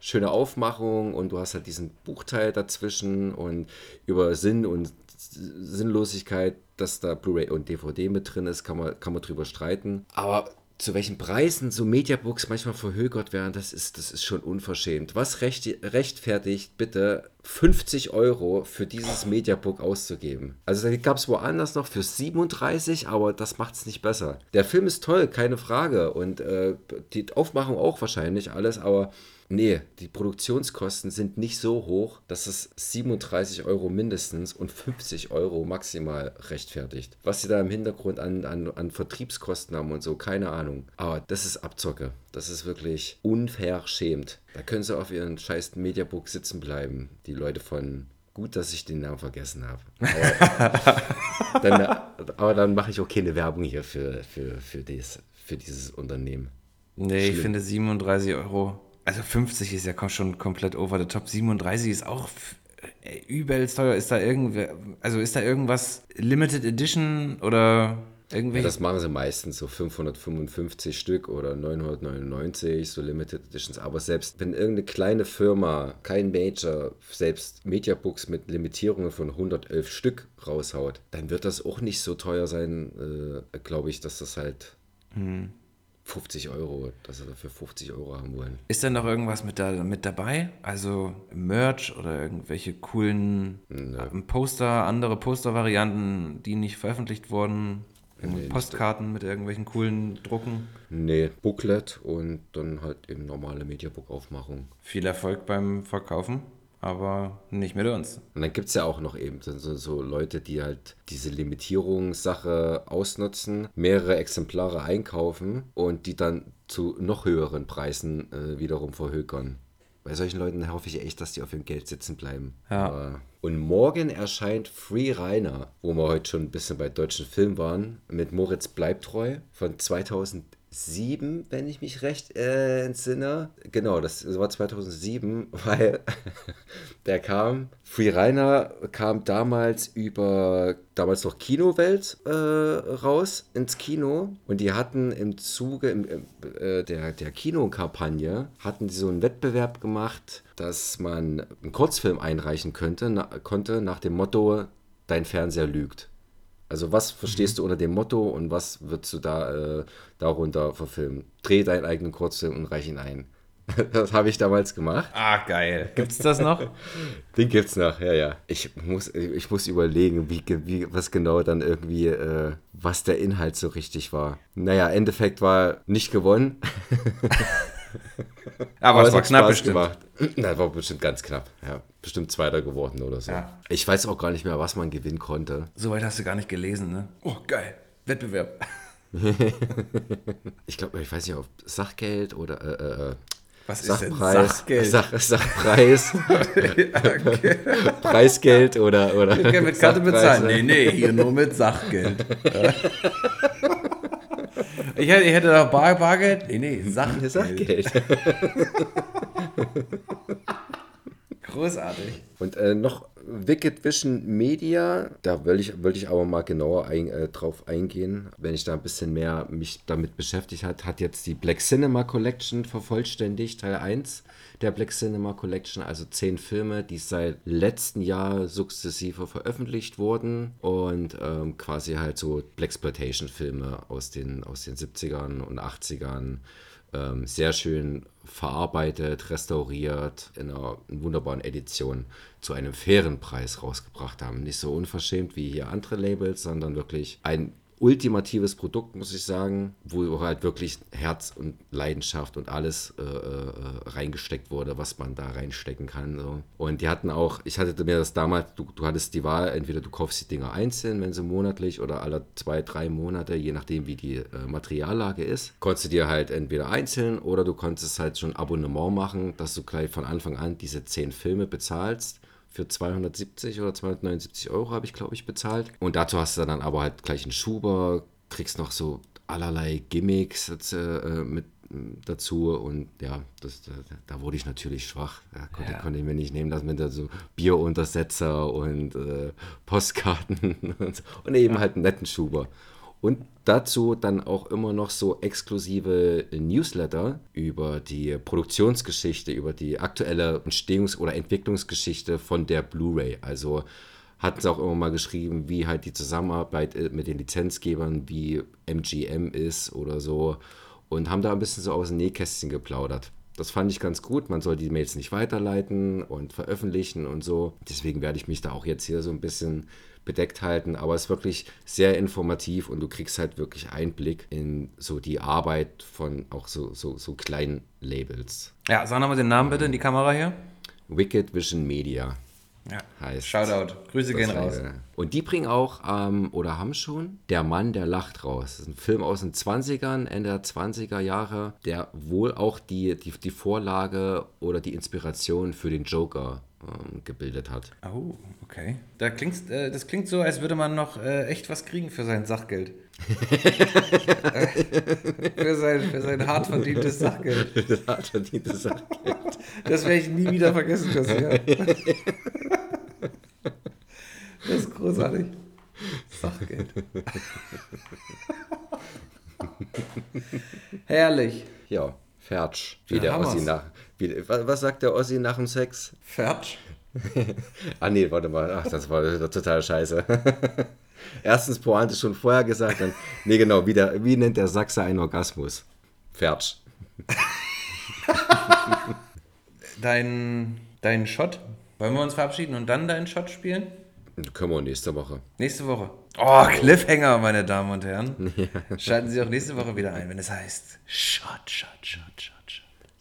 schöne Aufmachung und du hast halt diesen Buchteil dazwischen und über Sinn und Sinnlosigkeit, dass da Blu-ray und DVD mit drin ist, kann man, kann man drüber streiten. Aber zu welchen Preisen so Mediabooks manchmal verhökert werden, das ist, das ist schon unverschämt. Was recht, rechtfertigt bitte 50 Euro für dieses Mediabook auszugeben? Also da gab es woanders noch für 37, aber das macht es nicht besser. Der Film ist toll, keine Frage. Und äh, die Aufmachung auch wahrscheinlich alles, aber Nee, die Produktionskosten sind nicht so hoch, dass es 37 Euro mindestens und 50 Euro maximal rechtfertigt. Was sie da im Hintergrund an, an, an Vertriebskosten haben und so, keine Ahnung. Aber das ist Abzocke. Das ist wirklich unverschämt. Da können sie auf ihren scheiß Mediabook sitzen bleiben. Die Leute von Gut, dass ich den Namen vergessen habe. Aber dann, aber dann mache ich auch keine Werbung hier für, für, für, dies, für dieses Unternehmen. Nee, Schlimm. ich finde 37 Euro also 50 ist ja schon komplett over the top. 37 ist auch äh, übelst teuer. Ist da irgendwer, also ist da irgendwas Limited Edition oder irgendwelche? Ja, das machen sie meistens so 555 Stück oder 999, so Limited Editions. Aber selbst wenn irgendeine kleine Firma, kein Major, selbst Mediabooks mit Limitierungen von 111 Stück raushaut, dann wird das auch nicht so teuer sein, äh, glaube ich, dass das halt. Hm 50 Euro, dass sie dafür 50 Euro haben wollen. Ist da noch irgendwas mit, da, mit dabei? Also Merch oder irgendwelche coolen Nö. Poster, andere Postervarianten, die nicht veröffentlicht wurden? Nee, Postkarten mit irgendwelchen coolen Drucken. Nee, Booklet und dann halt eben normale Mediabook-Aufmachung. Viel Erfolg beim Verkaufen, aber nicht mit uns. Und dann gibt es ja auch noch eben so, so, Leute, die halt diese Limitierungssache ausnutzen, mehrere Exemplare einkaufen und die dann zu noch höheren Preisen äh, wiederum verhökern. Bei solchen Leuten hoffe ich echt, dass die auf ihrem Geld sitzen bleiben. Ja. Aber- Und morgen erscheint Free Rainer, wo wir heute schon ein bisschen bei deutschen Filmen waren, mit Moritz Bleibtreu von 2007, wenn ich mich recht äh, entsinne. Genau, das war 2007, weil der kam, Free Rainer kam damals über, damals noch Kinowelt äh, raus ins Kino und die hatten im Zuge im, äh, der, der Kinokampagne, hatten die so einen Wettbewerb gemacht, dass man einen Kurzfilm einreichen könnte, na, konnte nach dem Motto, dein Fernseher lügt. Also was verstehst du unter dem Motto und was würdest du da äh, darunter verfilmen? Dreh deinen eigenen Kurzfilm und reich ihn ein. Das habe ich damals gemacht. Ah, geil. Gibt's das noch? Den gibt's noch, ja, ja. Ich muss, ich muss überlegen, wie, wie, was genau dann irgendwie, äh, was der Inhalt so richtig war. Naja, Endeffekt war nicht gewonnen. Aber, es war knapp Spaß bestimmt. gemacht. Na, war bestimmt ganz knapp. Ja, bestimmt Zweiter geworden oder so. Ja. Ich weiß auch gar nicht mehr, was man gewinnen konnte. Soweit hast du gar nicht gelesen, ne? Oh, geil. Wettbewerb. Ich glaube, ich weiß nicht, ob Sachgeld oder äh, äh, Was ist denn Sachpreis, Sachgeld? Sach, Sachpreis. Preisgeld oder oder. Mit Karte bezahlen. Nee, nee, hier nur mit Sachgeld. Ich, hätte, ich hätte doch Bar, Bargeld. Nee, nee, Sachgeld. Sachgeld. Großartig. Und äh, noch Wicked Vision Media, da will ich, will ich aber mal genauer ein, äh, drauf eingehen, wenn ich da ein bisschen mehr mich damit beschäftigt hat, hat jetzt die Black Cinema Collection vervollständigt, Teil 1 der Black Cinema Collection, also zehn Filme, die seit letzten Jahr sukzessive veröffentlicht wurden. Und ähm, quasi halt so Blaxploitation-Filme aus den, aus den 70ern und 80ern ähm, sehr schön verarbeitet, restauriert, in einer wunderbaren Edition zu einem fairen Preis rausgebracht haben. Nicht so unverschämt wie hier andere Labels, sondern wirklich ein ultimatives Produkt, muss ich sagen, wo halt wirklich Herz und Leidenschaft und alles äh, äh, reingesteckt wurde, was man da reinstecken kann. So. Und die hatten auch, ich hatte mir das damals, du, du hattest die Wahl, entweder du kaufst die Dinger einzeln, wenn sie monatlich oder alle zwei, drei Monate, je nachdem wie die äh, Materiallage ist, konntest du dir halt entweder einzeln oder du konntest halt schon Abonnement machen, dass du gleich von Anfang an diese zehn Filme bezahlst für 270 oder 279 Euro habe ich, glaube ich, bezahlt. Und dazu hast du dann aber halt gleich einen Schuber, kriegst noch so allerlei Gimmicks jetzt, äh, mit äh, dazu und ja, das, da, da wurde ich natürlich schwach. Da konnte, Ja. konnte ich mir nicht nehmen lassen mit da so Bieruntersetzer und äh, Postkarten und, so. und eben halt einen netten Schuber. Und dazu dann auch immer noch so exklusive Newsletter über die Produktionsgeschichte, über die aktuelle Entstehungs- oder Entwicklungsgeschichte von der Blu-ray. Also hatten sie auch immer mal geschrieben, wie halt die Zusammenarbeit äh, mit den Lizenzgebern, wie MGM ist oder so. Und haben da ein bisschen so aus dem Nähkästchen geplaudert. Das fand ich ganz gut. Man soll die Mails nicht weiterleiten und veröffentlichen und so. Deswegen werde ich mich da auch jetzt hier so ein bisschen bedeckt halten. Aber es ist wirklich sehr informativ und du kriegst halt wirklich Einblick in so die Arbeit von auch so, so, so kleinen Labels. Ja, sag nochmal den Namen bitte in die Kamera hier. Wicked Vision Media Ja. heißt. Shoutout. Grüße gehen raus. Und die bringen auch, ähm, oder haben schon, Der Mann, der lacht raus. Das ist ein Film aus den 20ern, Ende der 20er Jahre, der wohl auch die, die, die Vorlage oder die Inspiration für den Joker ähm, gebildet hat. Oh, okay. Da klingt's, äh, das klingt so, als würde man noch äh, echt was kriegen für sein Sachgeld. Für, sein, für sein hart verdientes Sachgeld. Das hat verdiente Sache. Das werde ich nie wieder vergessen, Christian. Das ist großartig. Sachgeld. Herrlich. Ja, Fertsch. Wie Ja, der. Ossi nach. Wie, was, sagt der Ossi nach dem Sex? Fertig. Ah nee, warte mal. Ach, das war total scheiße. Erstens Pointe schon vorher gesagt, dann. Nee, genau, wie, der, wie nennt der Sachse einen Orgasmus? Fertsch. Dein, dein Shot. Wollen wir uns verabschieden und dann deinen Shot spielen? Können wir nächste Woche. Nächste Woche. Oh, Cliffhanger, meine Damen und Herren. Schalten Sie auch nächste Woche wieder ein, wenn es heißt Shot, Shot, Shot, Shot.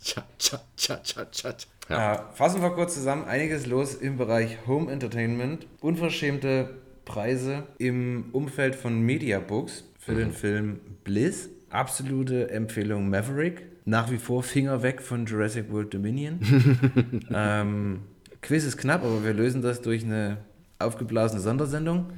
Tja, tja, tja, tja, tja. Ja. Äh, fassen wir kurz zusammen. Einiges los im Bereich Home Entertainment. Unverschämte Preise im Umfeld von Mediabooks für den Film Bliss. Absolute Empfehlung Maverick. Nach wie vor Finger weg von Jurassic World Dominion. ähm, Quiz ist knapp, aber wir lösen das durch eine aufgeblasene Sondersendung.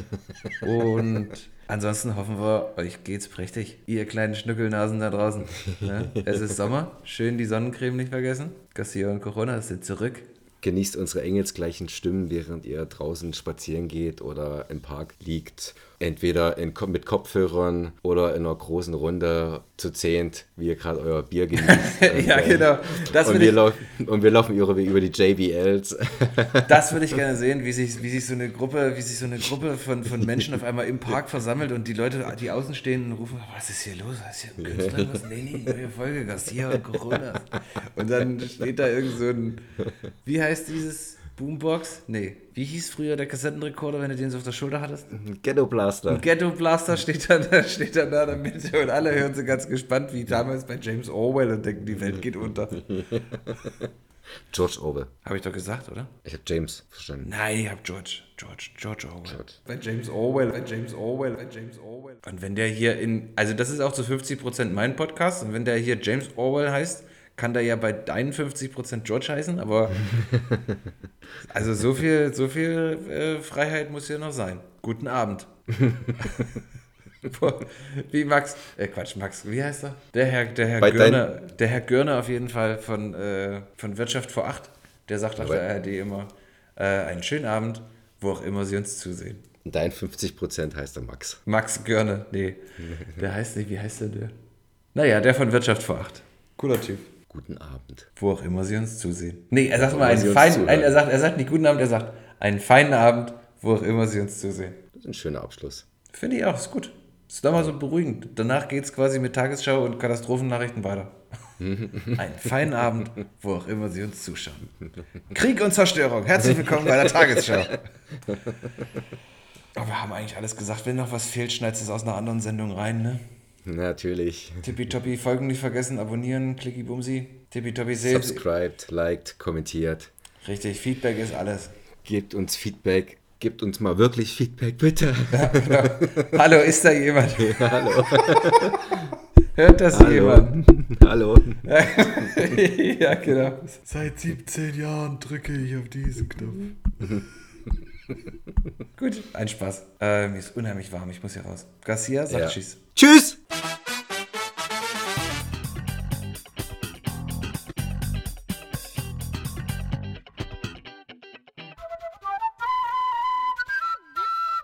Und ansonsten hoffen wir, euch geht's prächtig. Ihr kleinen Schnückelnasen da draußen. Ne? Es ist Sommer. Schön die Sonnencreme nicht vergessen. Garcia und Corona sind zurück. Genießt unsere engelsgleichen Stimmen, während ihr draußen spazieren geht oder im Park liegt. Entweder in, mit Kopfhörern oder in einer großen Runde zu zehnt, wie ihr gerade euer Bier genießt. ja, genau. Das und, wir ich- laufen, und wir laufen über, über die JBLs. Das würde ich gerne sehen, wie sich, wie sich so eine Gruppe, wie sich so eine Gruppe von, von Menschen auf einmal im Park versammelt und die Leute, die außen stehen, rufen, was ist hier los? Was ist hier ein Künstler? Was? Nee, nee, neue Folge, Garcia und Corona. Und dann steht da irgend so ein, wie heißt dieses Boombox? Nee, wie hieß früher der Kassettenrekorder, wenn du den so auf der Schulter hattest? Ghetto Blaster. Ghetto Blaster steht dann, da steht dann da in der Mitte und alle hören so ganz gespannt, wie damals bei James Orwell und denken, die Welt geht unter. George Orwell. Habe ich doch gesagt, oder? Ich habe James verstanden. Nein, ich hab George, George, George Orwell. George. Bei James Orwell, bei James Orwell, bei James Orwell. Und wenn der hier in, also das ist auch zu 50% mein Podcast und wenn der hier James Orwell heißt, kann der ja bei deinen 50% George heißen, aber also so viel, so viel äh, Freiheit muss hier noch sein. Guten Abend. Wie Max, äh Quatsch, Max, wie heißt er? Der Herr, der Herr Bei Görner, der Herr Görner auf jeden Fall von, äh, von Wirtschaft vor acht, der sagt auf Aber- der ARD immer, äh, einen schönen Abend, wo auch immer Sie uns zusehen. Dein 50% heißt der Max. Max Görner, nee, der heißt nicht, wie heißt der der? Naja, der von Wirtschaft vor acht. Cooler Typ. Guten Abend. Wo auch immer Sie uns zusehen. Nee, er sagt immer einen feinen, ein, er, sagt, er sagt nicht guten Abend, er sagt einen feinen Abend, wo auch immer Sie uns zusehen. Das ist ein schöner Abschluss. Finde ich auch, ist gut. Ist doch mal so beruhigend. Danach geht es quasi mit Tagesschau und Katastrophennachrichten weiter. Einen feinen Abend, wo auch immer Sie uns zuschauen. Krieg und Zerstörung. Herzlich willkommen bei der Tagesschau. Aber wir haben eigentlich alles gesagt. Wenn noch was fehlt, schneidest du es aus einer anderen Sendung rein, ne? Natürlich. Tippitoppi, Folgen nicht vergessen, abonnieren, klicki bumsi. Tippitoppi seht. Subscribed, liked, kommentiert. Richtig, Feedback ist alles. Gebt uns Feedback. Gebt uns mal wirklich Feedback, bitte. Hallo, ist da jemand? Hallo. Hört das jemand? Hallo. ja, genau. Seit 17 Jahren drücke ich auf diesen Knopf. Gut, ein Spaß. Äh, mir ist unheimlich warm, ich muss hier raus. Garcia, sag Ja. Tschüss. Tschüss.